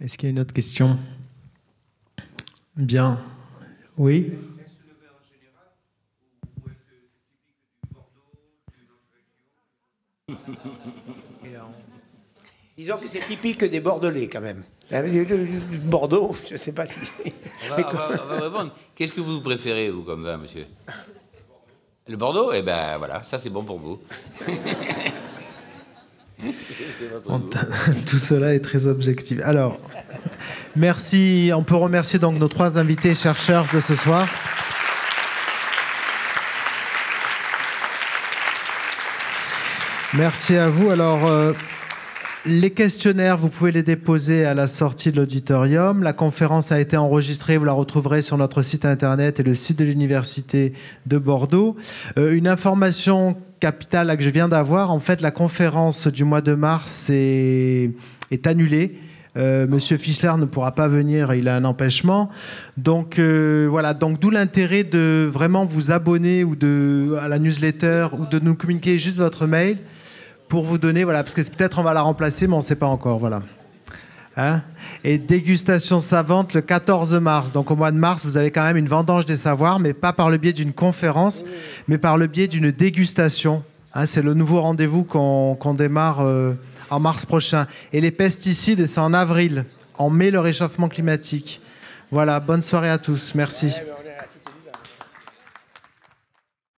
Est-ce qu'il y a une autre question? Bien. Oui? Disons que c'est typique des Bordelais quand même. Bordeaux, je ne sais pas si. On va, répondre. Qu'est-ce que vous préférez, vous, comme vin, monsieur? Le Bordeaux? Eh ben voilà, ça c'est bon pour vous. Tout cela est très objectif. Alors, merci. On peut remercier donc nos trois invités chercheurs de ce soir. Merci à vous. Alors, euh, les questionnaires, vous pouvez les déposer à la sortie de l'auditorium. La conférence a été enregistrée, vous la retrouverez sur notre site internet et le site de l'Université de Bordeaux. Euh, une information capitale que je viens d'avoir, en fait, la conférence du mois de mars est, annulée. Euh, Monsieur Fischler ne pourra pas venir, il a un empêchement. Donc voilà, donc d'où l'intérêt de vraiment vous abonner ou de à la newsletter ou de nous communiquer juste votre mail pour vous donner, voilà, parce que peut-être on va la remplacer, mais on ne sait pas encore, voilà. Hein? Et dégustation savante le 14 mars. Donc au mois de mars, vous avez quand même une vendange des savoirs, mais pas par le biais d'une conférence, mais par le biais d'une dégustation. Hein, c'est le nouveau rendez-vous qu'on démarre euh, en mars prochain. Et les pesticides, c'est en avril. En mai, le réchauffement climatique. Voilà, bonne soirée à tous. Merci.